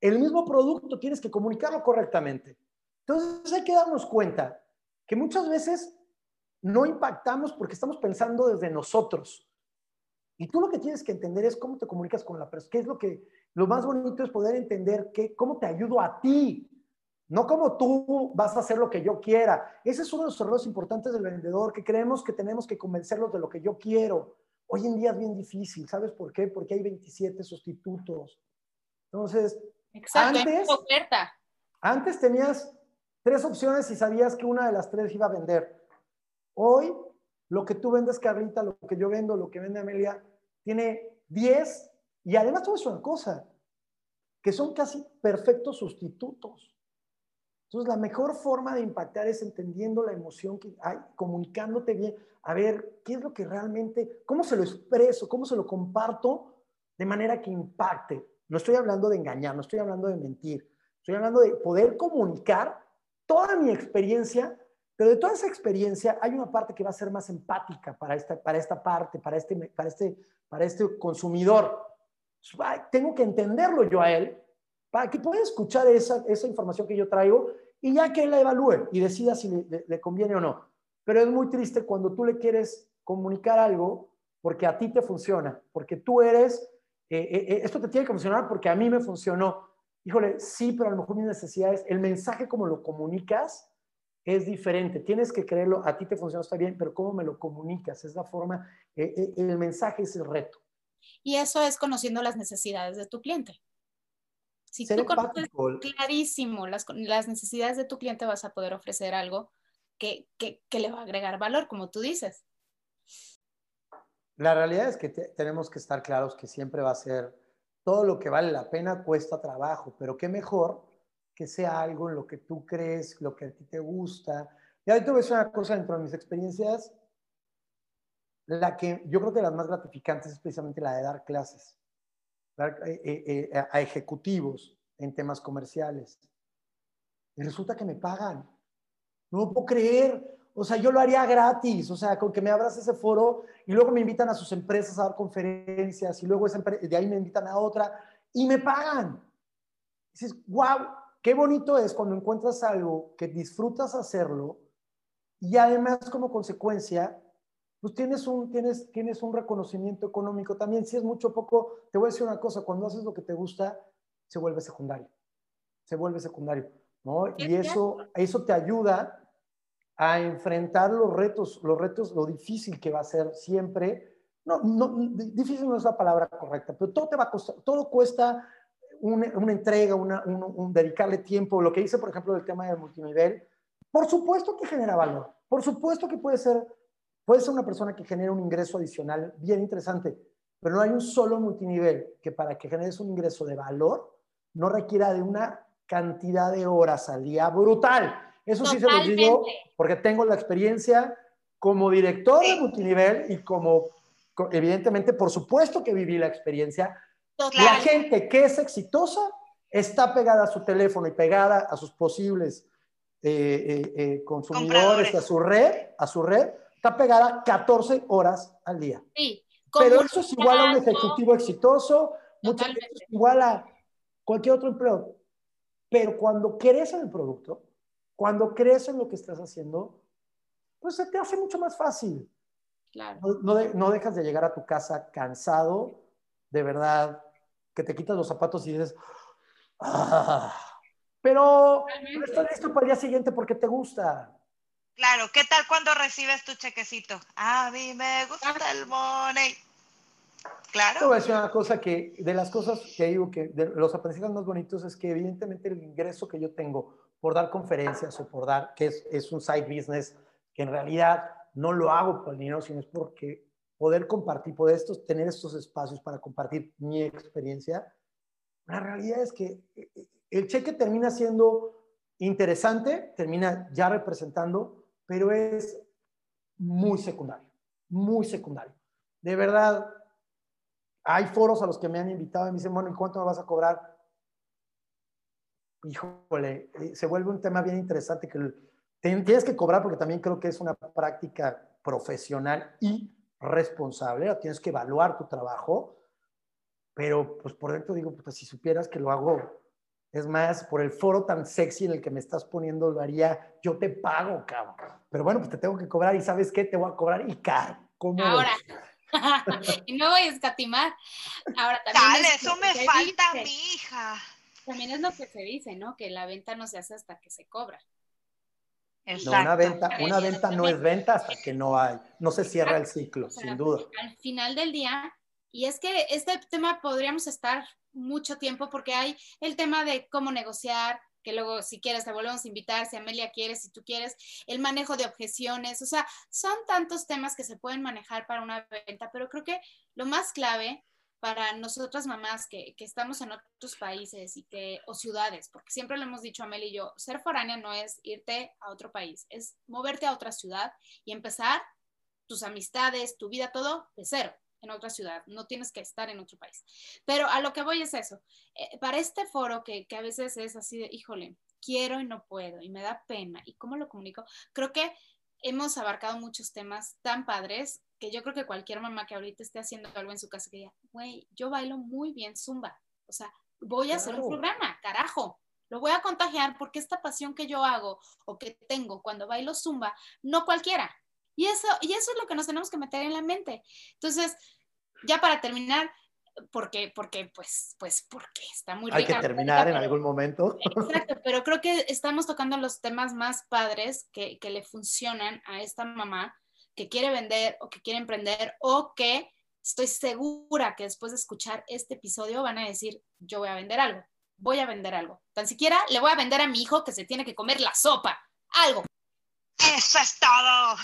El mismo producto tienes que comunicarlo correctamente. Entonces hay que darnos cuenta que muchas veces no impactamos porque estamos pensando desde nosotros. Y tú lo que tienes que entender es cómo te comunicas con la persona. ¿Qué es lo que, lo más bonito es poder entender que, cómo te ayudo a ti, no como tú vas a hacer lo que yo quiera. Ese es uno de los errores importantes del vendedor, que creemos que tenemos que convencerlos de lo que yo quiero. Hoy en día es bien difícil, ¿sabes por qué? Porque hay 27 sustitutos. Entonces, antes, antes tenías tres opciones y sabías que una de las tres iba a vender. Hoy, lo que tú vendes, Carlita, lo que yo vendo, lo que vende Amelia, tiene 10 y además todo es una cosa, que son casi perfectos sustitutos. Entonces, la mejor forma de impactar es entendiendo la emoción que hay, comunicándote bien, a ver qué es lo que realmente, cómo se lo expreso, cómo se lo comparto de manera que impacte. No estoy hablando de engañar, no estoy hablando de mentir, estoy hablando de poder comunicar toda mi experiencia pero de toda esa experiencia hay una parte que va a ser más empática para esta, para esta parte, para este, para, este, para este consumidor. Tengo que entenderlo yo a él para que pueda escuchar esa, esa información que yo traigo y ya que él la evalúe y decida si le, conviene o no. Pero es muy triste cuando tú le quieres comunicar algo porque a ti te funciona, porque tú eres, eh, eh, eh, esto te tiene que funcionar porque a mí me funcionó. Híjole, sí, pero a lo mejor mi necesidad es, el mensaje como lo comunicas es diferente. Tienes que creerlo, a ti te funciona, está bien, pero cómo me lo comunicas, es la forma, el mensaje es el reto. Y eso es conociendo las necesidades de tu cliente. Si tú conoces clarísimo las, las, necesidades de tu cliente, vas a poder ofrecer algo que, que, que le va a agregar valor, como tú dices. La realidad es que tenemos que estar claros que siempre va a ser todo lo que vale la pena cuesta trabajo, pero qué mejor que sea algo en lo que tú crees, lo que a ti te gusta. Y ahorita decir una cosa dentro de mis experiencias, la que yo creo que las más gratificantes es precisamente la de dar clases eh, eh, eh, a ejecutivos en temas comerciales. Y resulta que me pagan. No lo puedo creer. O sea, yo lo haría gratis, o sea, con que me abras ese foro y luego me invitan a sus empresas a dar conferencias y luego de ahí me invitan a otra y me pagan. Dices, wow, qué bonito es cuando encuentras algo que disfrutas hacerlo y además como consecuencia, pues tienes un, tienes, tienes un reconocimiento económico también. Si es mucho o poco, te voy a decir una cosa, cuando haces lo que te gusta, se vuelve secundario, se vuelve secundario, ¿no? Y eso, eso te ayuda a enfrentar los retos, los retos, lo difícil que va a ser siempre. No, no, difícil no es la palabra correcta, pero todo te va a costar, todo cuesta una, una entrega, una, un, dedicarle tiempo. Lo que dice, por ejemplo, del tema del multinivel, por supuesto que genera valor, por supuesto que puede ser, puede ser una persona que genera un ingreso adicional bien interesante, pero no hay un solo multinivel que para que generes un ingreso de valor no requiera de una cantidad de horas al día brutal. Eso sí se lo digo porque tengo la experiencia como director de multinivel y como, evidentemente, por supuesto que viví la experiencia. La gente que es exitosa está pegada a su teléfono y pegada a sus posibles eh, eh, eh, consumidores, a su red, a su red, está pegada 14 horas al día. Sí, Pero eso es igual a un ejecutivo exitoso, muchas veces igual a cualquier otro empleo. Pero cuando crees en el producto, cuando crees en lo que estás haciendo, pues se te hace mucho más fácil. Claro. No, dejas de llegar a tu casa cansado, de verdad, que te quitas los zapatos y dices, ah", pero no estás listo para el día siguiente porque te gusta. Claro, ¿qué tal cuando recibes tu chequecito? A mí me gusta el money. Claro. Te voy a decir una cosa que, de las cosas que digo que de los aprendizajes más bonitos es que evidentemente el ingreso que yo tengo por dar conferencias o por dar, que es, es un side business, que en realidad no lo hago por el dinero, sino es porque poder compartir, poder estos, tener estos espacios para compartir mi experiencia, la realidad es que eh, eh, el cheque termina siendo interesante, termina ya representando, pero es muy secundario, muy secundario. De verdad, hay foros a los que me han invitado y me dicen, bueno, ¿y cuánto me vas a cobrar? híjole, eh, se vuelve un tema bien interesante que tienes que cobrar porque también creo que es una práctica profesional y responsable, tienes que evaluar tu trabajo, pero pues por dentro digo, pues si supieras que lo hago, es más, por el foro tan sexy en el que me estás poniendo, lo haría, yo te pago, cabrón. Pero bueno, pues te tengo que cobrar y ¿sabes qué? Te voy a cobrar y caro. ¿Cómo Ahora. y no voy a escatimar. Ahora también. Dale, eso me falta mi hija. También es lo que se dice, ¿no? Que la venta no se hace hasta que se cobra. No, una venta, una venta no es venta hasta que no hay, no se cierra el ciclo, sin duda. Al final del día, y es que este tema podríamos estar mucho tiempo porque hay el tema de cómo negociar, que luego si quieres te volvemos a invitar, si Amelia quiere, si tú quieres, el manejo de objeciones, o sea, son tantos temas que se pueden manejar para una venta, pero creo que lo más clave para nosotras mamás que, que, estamos en otros países y que, o ciudades, porque siempre lo hemos dicho Amel y yo, ser foránea no es irte a otro país, es moverte a otra ciudad y empezar tus amistades, tu vida, todo de cero en otra ciudad, no tienes que estar en otro país. Pero a lo que voy es eso, eh, para este foro que, que a veces es así de, híjole, quiero y no puedo y me da pena, ¿y cómo lo comunico? Creo que hemos abarcado muchos temas tan padres que yo creo que cualquier mamá que ahorita esté haciendo algo en su casa que diga, güey, yo bailo muy bien zumba, o sea, voy a hacer un programa, carajo, lo voy a contagiar porque esta pasión que yo hago o que tengo cuando bailo zumba, no cualquiera. Y eso, y eso es lo que nos tenemos que meter en la mente. Entonces, ya para terminar, porque, porque, pues, pues, porque está muy Hay que terminar en algún momento. Exacto, pero creo que estamos tocando los temas más padres que, que le funcionan a esta mamá que quiere vender o que quiere emprender o que estoy segura que después de escuchar este episodio van a decir, yo voy a vender algo, voy a vender algo. Tan siquiera le voy a vender a mi hijo que se tiene que comer la sopa, algo. Eso es todo.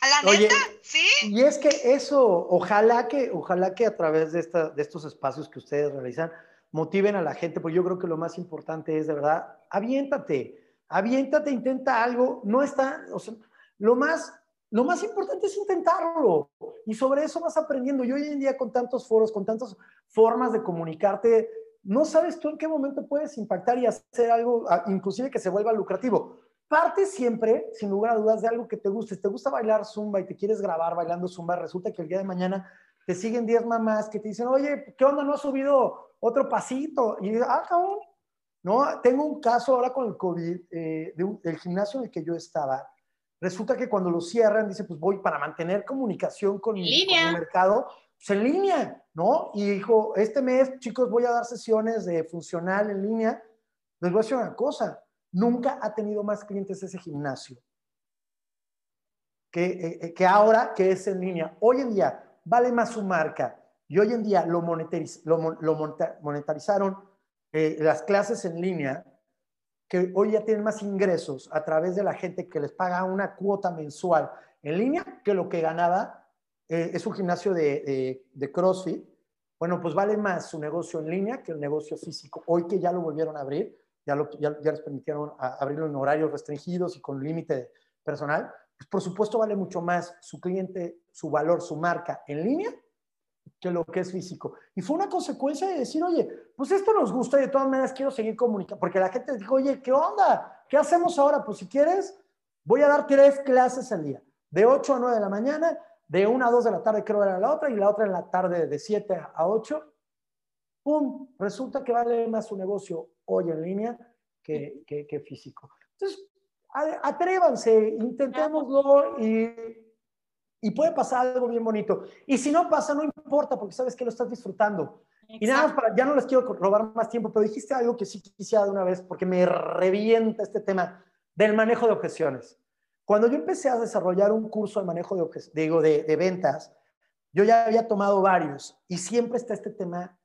¿A la neta? ¿Sí? Y es que eso, ojalá que, ojalá que a través de, esta, de estos espacios que ustedes realizan, motiven a la gente, porque yo creo que lo más importante es, de verdad, aviéntate, aviéntate, intenta algo, no está, o sea, lo más lo más importante es intentarlo y sobre eso vas aprendiendo. Y hoy en día con tantos foros, con tantas formas de comunicarte, no sabes tú en qué momento puedes impactar y hacer algo, inclusive que se vuelva lucrativo. Parte siempre, sin lugar a dudas, de algo que te guste. Si te gusta bailar zumba y te quieres grabar bailando zumba, resulta que el día de mañana te siguen 10 mamás que te dicen, oye, ¿qué onda? ¿No has subido otro pasito? Y ah, cabrón. No, tengo un caso ahora con el COVID eh, del gimnasio en el que yo estaba Resulta que cuando lo cierran, dice, pues voy para mantener comunicación con, mi, mercado, pues en línea, ¿no? Y dijo, este mes, chicos, voy a dar sesiones de funcional en línea. Les voy a decir una cosa, nunca ha tenido más clientes ese gimnasio que, eh, eh, que ahora que es en línea. Hoy en día vale más su marca y hoy en día lo, lo, monetarizaron eh, las clases en línea que hoy ya tienen más ingresos a través de la gente que les paga una cuota mensual en línea que lo que ganaba eh, es un gimnasio de, de, CrossFit. Bueno, pues vale más su negocio en línea que el negocio físico. Hoy que ya lo volvieron a abrir, ya, lo, ya, les permitieron abrirlo en horarios restringidos y con límite personal, pues por supuesto vale mucho más su cliente, su valor, su marca en línea que lo que es físico. Y fue una consecuencia de decir, oye, pues esto nos gusta y de todas maneras quiero seguir comunicando, porque la gente dijo, oye, ¿qué onda? ¿Qué hacemos ahora? Pues si quieres, voy a dar tres clases al día, de 8 a 9 de la mañana, de 1 a 2 de la tarde creo era la otra, y la otra en la tarde de 7 a 8. ¡Pum! Resulta que vale más su negocio hoy en línea que, que, que físico. Entonces, atrévanse, intentémoslo y y puede pasar algo bien bonito. Y si no pasa, no importa, porque sabes que lo estás disfrutando. Y nada más para, ya no les quiero robar más tiempo, pero dijiste algo que sí quisiera de una vez, porque me revienta este tema del manejo de objeciones. Cuando yo empecé a desarrollar un curso de manejo de, digo, de, de ventas, yo ya había tomado varios y siempre está este tema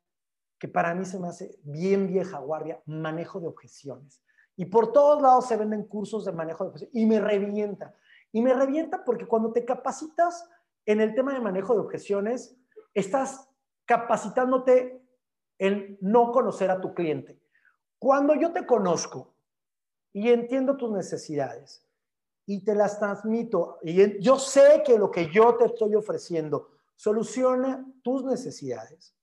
que para mí se me hace bien vieja guardia, manejo de objeciones. Y por todos lados se venden cursos de manejo de objeciones y me revienta. Y me revienta porque cuando te capacitas en el tema de manejo de objeciones, estás capacitándote en no conocer a tu cliente. Cuando yo te conozco y entiendo tus necesidades y te las transmito, y yo sé que lo que yo te estoy ofreciendo soluciona tus necesidades,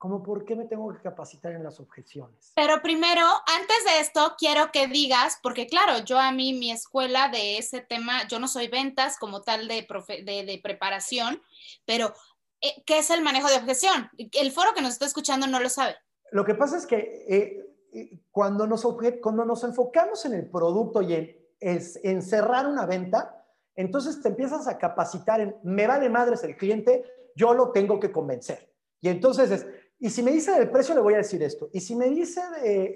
como por qué me tengo que capacitar en las objeciones. Pero primero, antes de esto, quiero que digas, porque claro, yo a mí mi escuela de ese tema, yo no soy ventas como tal de, de, preparación, pero ¿qué es el manejo de objeción? El foro que nos está escuchando no lo sabe. Lo que pasa es que eh, eh, cuando, nos cuando nos enfocamos en el producto y en, en cerrar una venta, entonces te empiezas a capacitar en, me vale madres el cliente, yo lo tengo que convencer. Y entonces es, y si me dice del precio, le voy a decir esto. Y si me dice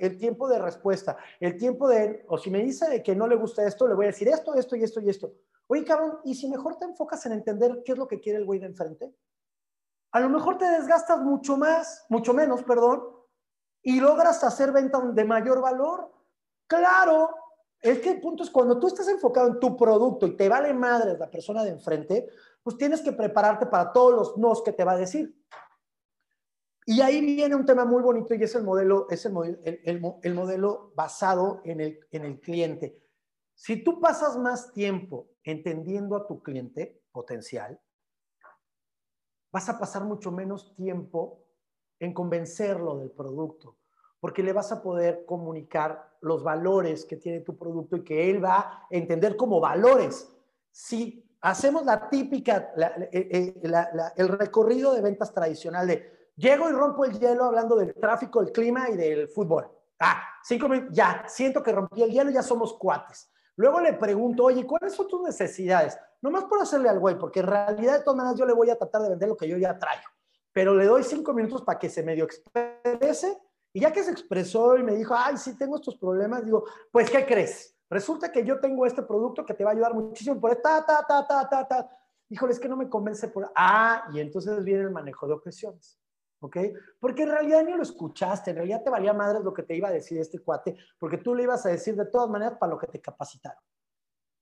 el tiempo de respuesta, el tiempo de, o si me dice de que no le gusta esto, le voy a decir esto, esto y esto y esto. Oye, cabrón, ¿y si mejor te enfocas en entender qué es lo que quiere el güey de enfrente? A lo mejor te desgastas mucho más, mucho menos, perdón, y logras hacer venta de mayor valor. Claro, es que el punto es cuando tú estás enfocado en tu producto y te vale madre la persona de enfrente, pues tienes que prepararte para todos los nos que te va a decir. Y ahí viene un tema muy bonito y es el modelo, es el, modelo, el, modelo basado en el, en el cliente. Si tú pasas más tiempo entendiendo a tu cliente potencial, vas a pasar mucho menos tiempo en convencerlo del producto, porque le vas a poder comunicar los valores que tiene tu producto y que él va a entender como valores. Si hacemos la típica, eh, eh, el recorrido de ventas tradicional de Llego y rompo el hielo hablando del tráfico, el clima y del fútbol. Ah, cinco minutos, ya, siento que rompí el hielo, ya somos cuates. Luego le pregunto, oye, ¿cuáles son tus necesidades? Nomás por hacerle al güey, porque en realidad de todas maneras yo le voy a tratar de vender lo que yo ya traigo. Pero le doy cinco minutos para que se medio exprese. Y ya que se expresó y me dijo, ay, sí, tengo estos problemas, digo, pues, ¿qué crees? Resulta que yo tengo este producto que te va a ayudar muchísimo por ta, ta, ta, ta, ta, ta. Híjole, es que no me convence por... Ah, y entonces viene el manejo de objeciones. ¿Ok? Porque en realidad ni lo escuchaste, en realidad te valía madres lo que te iba a decir este cuate, porque tú le ibas a decir de todas maneras para lo que te capacitaron.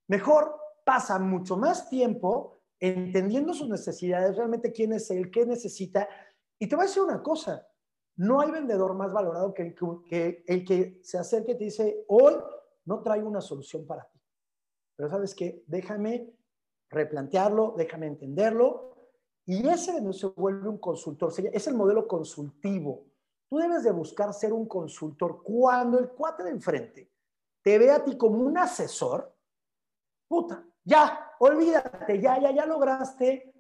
Mejor pasa mucho más tiempo entendiendo sus necesidades, realmente quién es él, qué necesita. Y te voy a decir una cosa, no hay vendedor más valorado que el que, el que se acerque y te dice, hoy no traigo una solución para ti. Pero sabes qué, déjame replantearlo, déjame entenderlo y ese vendedor se vuelve un consultor, es el modelo consultivo. Tú debes de buscar ser un consultor. Cuando el cuate de enfrente te ve a ti como un asesor, puta, ya, olvídate, ya, ya, ya lograste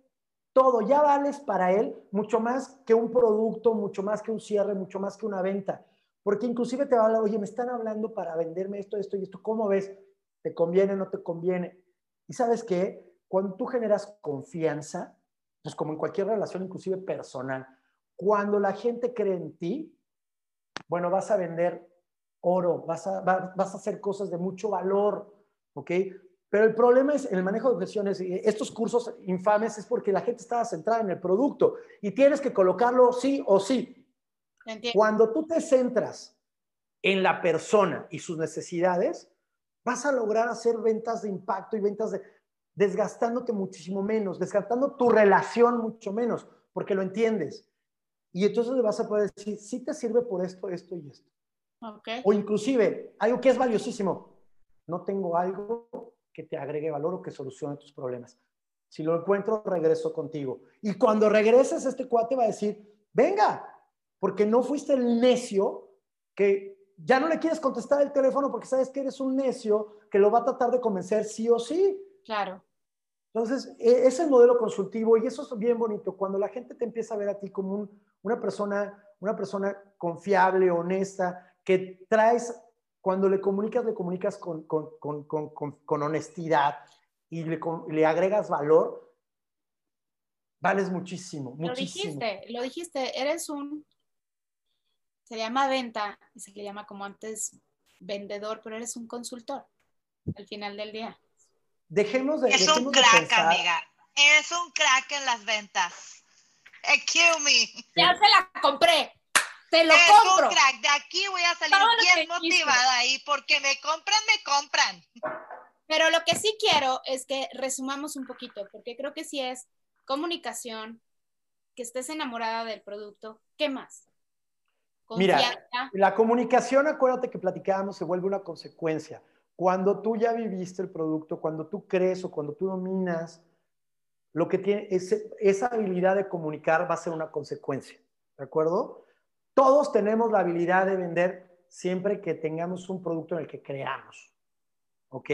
todo, ya vales para él mucho más que un producto, mucho más que un cierre, mucho más que una venta. Porque inclusive te va a hablar, oye, me están hablando para venderme esto, esto y esto, ¿cómo ves? ¿Te conviene, no te conviene? Y sabes qué, cuando tú generas confianza, pues como en cualquier relación, inclusive personal, cuando la gente cree en ti, bueno, vas a vender oro, vas a, vas a hacer cosas de mucho valor, ¿ok? Pero el problema es en el manejo de objeciones, estos cursos infames es porque la gente estaba centrada en el producto y tienes que colocarlo sí o sí. Cuando tú te centras en la persona y sus necesidades, vas a lograr hacer ventas de impacto y ventas de, desgastándote muchísimo menos, desgastando tu relación mucho menos, porque lo entiendes. Y entonces le vas a poder decir, sí te sirve por esto, esto y esto. O inclusive, algo que es valiosísimo, no tengo algo que te agregue valor o que solucione tus problemas. Si lo encuentro, regreso contigo. Y cuando regreses, este cuate va a decir, venga, porque no fuiste el necio que ya no le quieres contestar el teléfono porque sabes que eres un necio que lo va a tratar de convencer sí o sí. Claro. Entonces, e, es el modelo consultivo y eso es bien bonito. Cuando la gente te empieza a ver a ti como una, persona, una persona confiable, honesta, que traes, cuando le comunicas, le comunicas con, honestidad y le, agregas valor, vales muchísimo, muchísimo. Lo dijiste, lo dijiste, eres un, se llama venta y se le llama como antes vendedor, pero eres un consultor al final del día. Dejemos de. Es un crack, amiga. Es un crack en las ventas. Excuse me. Ya se la compré. Te lo es compro. un crack. De aquí voy a salir bien motivada y porque me compran, me compran. Pero lo que sí quiero es que resumamos un poquito, porque creo que sí es comunicación, que estés enamorada del producto. ¿Qué más? Mira, la comunicación, acuérdate que platicábamos, se vuelve una consecuencia. Cuando tú ya viviste el producto, cuando tú crees o cuando tú dominas, lo que tiene esa habilidad de comunicar va a ser una consecuencia, ¿de acuerdo? Todos tenemos la habilidad de vender siempre que tengamos un producto en el que creamos, ¿ok?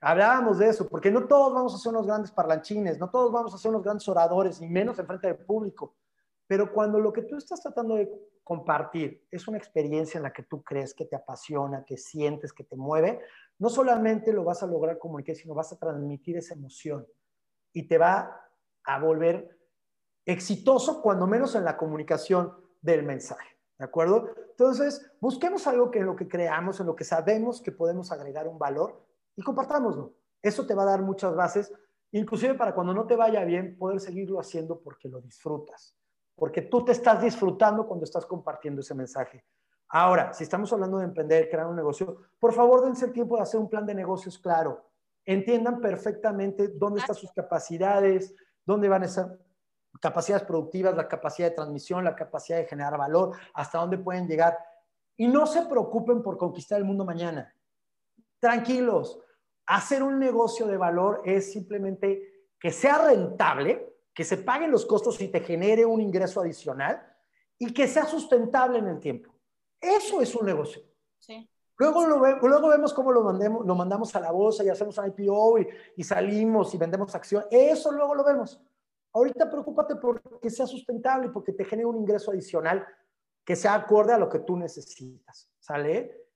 Hablábamos de eso, porque no todos vamos a ser unos grandes parlanchines, no todos vamos a ser unos grandes oradores, ni menos en frente del público, pero cuando lo que tú estás tratando de compartir es una experiencia en la que tú crees que te apasiona, que sientes, que te mueve, no solamente lo vas a lograr comunicar, sino vas a transmitir esa emoción y te va a volver exitoso, cuando menos en la comunicación del mensaje. ¿De acuerdo? Entonces, busquemos algo que en lo que creamos, en lo que sabemos que podemos agregar un valor y compartámoslo. Eso te va a dar muchas bases, inclusive para cuando no te vaya bien, poder seguirlo haciendo porque lo disfrutas, porque tú te estás disfrutando cuando estás compartiendo ese mensaje. Ahora, si estamos hablando de emprender, crear un negocio, por favor dense el tiempo de hacer un plan de negocios claro. Entiendan perfectamente dónde están sus capacidades, dónde van esas capacidades productivas, la capacidad de transmisión, la capacidad de generar valor, hasta dónde pueden llegar. Y no se preocupen por conquistar el mundo mañana. Tranquilos, hacer un negocio de valor es simplemente que sea rentable, que se paguen los costos y te genere un ingreso adicional y que sea sustentable en el tiempo. Eso es un negocio. Luego, luego vemos cómo lo, mandemos, lo mandamos a la bolsa y hacemos un IPO y, salimos y vendemos acción. Eso luego lo vemos. Ahorita preocúpate porque sea sustentable, porque te genere un ingreso adicional que sea acorde a lo que tú necesitas, ¿sale?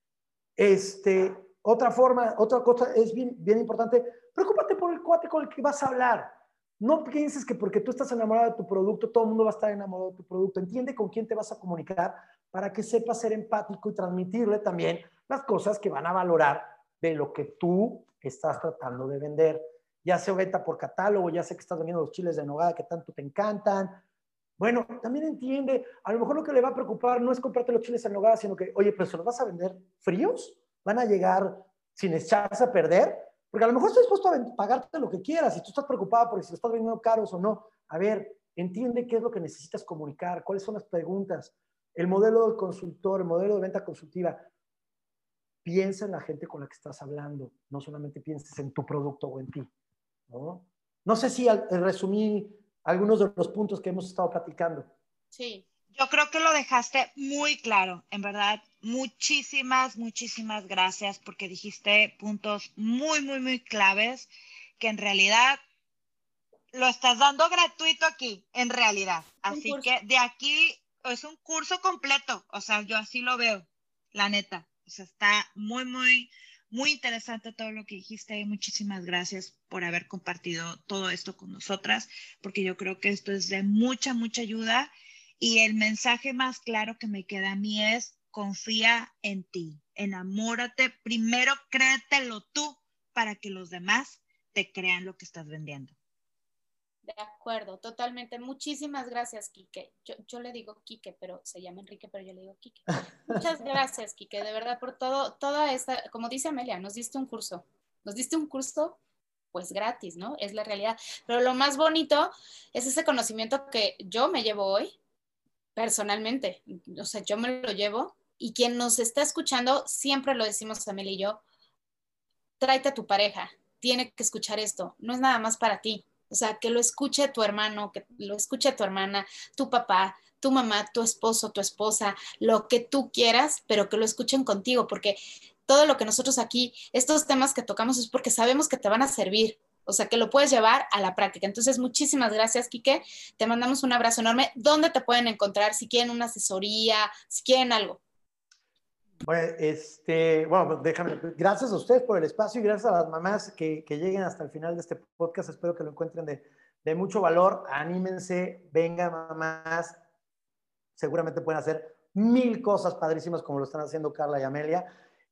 Este, otra forma, otra cosa es bien, bien importante, preocúpate por el cuate con el que vas a hablar. No pienses que porque tú estás enamorado de tu producto, todo el mundo va a estar enamorado de tu producto. Entiende con quién te vas a comunicar para que sepas ser empático y transmitirle también las cosas que van a valorar de lo que tú estás tratando de vender. Ya sea venta por catálogo, ya sé que estás vendiendo los chiles de nogada que tanto te encantan. Bueno, también entiende, a lo mejor lo que le va a preocupar no es comprarte los chiles en nogada, sino que, oye, pero ¿se los vas a vender fríos? ¿Van a llegar sin echarse a perder? Porque a lo mejor estoy dispuesto a pagarte lo que quieras y tú estás preocupado por si lo estás vendiendo caros o no. A ver, entiende qué es lo que necesitas comunicar, cuáles son las preguntas. El modelo del consultor, el modelo de venta consultiva. Piensa en la gente con la que estás hablando, no solamente pienses en tu producto o en ti. No, no sé si resumí algunos de los puntos que hemos estado platicando. Sí, yo creo que lo dejaste muy claro, en verdad. Muchísimas, muchísimas gracias porque dijiste puntos muy, muy, muy claves que en realidad lo estás dando gratuito aquí, en realidad. Así que de aquí es un curso completo, o sea, yo así lo veo, la neta. O sea, está muy, muy, muy interesante todo lo que dijiste. Muchísimas gracias por haber compartido todo esto con nosotras, porque yo creo que esto es de mucha, mucha ayuda y el mensaje más claro que me queda a mí es, confía en ti, enamórate, primero créetelo tú para que los demás te crean lo que estás vendiendo. De acuerdo, totalmente. Muchísimas gracias, Quique. Yo, le digo Quique, pero se llama Enrique, pero yo le digo Quique. Muchas gracias, Quique, de verdad, por todo, toda esta, como dice Amelia, nos diste un curso. Nos diste un curso, pues gratis, ¿no? Es la realidad. Pero lo más bonito es ese conocimiento que yo me llevo hoy, personalmente. O sea, yo me lo llevo y quien nos está escuchando, siempre lo decimos Amelia y yo, tráete a tu pareja, tiene que escuchar esto, no es nada más para ti. O sea, que lo escuche tu hermano, que lo escuche tu hermana, tu papá, tu mamá, tu esposo, tu esposa, lo que tú quieras, pero que lo escuchen contigo, porque todo lo que nosotros aquí, estos temas que tocamos es porque sabemos que te van a servir, o sea, que lo puedes llevar a la práctica. Entonces, muchísimas gracias, Quique. Te mandamos un abrazo enorme. ¿Dónde te pueden encontrar? Si quieren una asesoría, si quieren algo. Bueno, este, bueno, déjame, gracias a ustedes por el espacio y gracias a las mamás que, que lleguen hasta el final de este podcast. Espero que lo encuentren de, de mucho valor. Anímense, vengan mamás. Seguramente pueden hacer mil cosas padrísimas como lo están haciendo Carla y Amelia.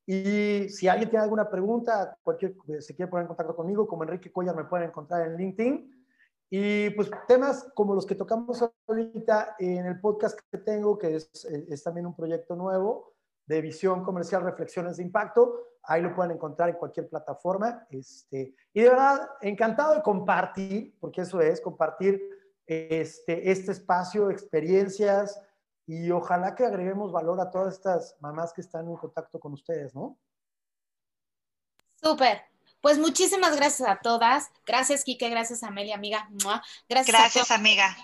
Y si alguien tiene alguna pregunta, cualquier, eh, se quiere poner en contacto conmigo, como Enrique Cuellar, me pueden encontrar en LinkedIn. Y pues temas como los que tocamos ahorita en el podcast que tengo, que es, eh, es también un proyecto nuevo de visión comercial, reflexiones de impacto, ahí lo pueden encontrar en cualquier plataforma. Este, y de verdad, encantado de compartir, porque eso es, compartir este, este espacio, experiencias, y ojalá que agreguemos valor a todas estas mamás que están en contacto con ustedes, ¿no? Súper. Pues muchísimas gracias a todas. Gracias, Kike. Gracias, Amelia, amiga. Gracias, gracias amiga.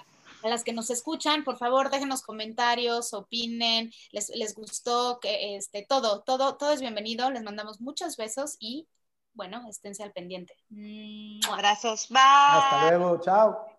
A las que nos escuchan, por favor, déjenos comentarios, opinen, les, les gustó, que este, todo, todo, todo es bienvenido. Les mandamos muchos besos y, bueno, esténse al pendiente. Abrazos. Bye. Hasta luego. Chao.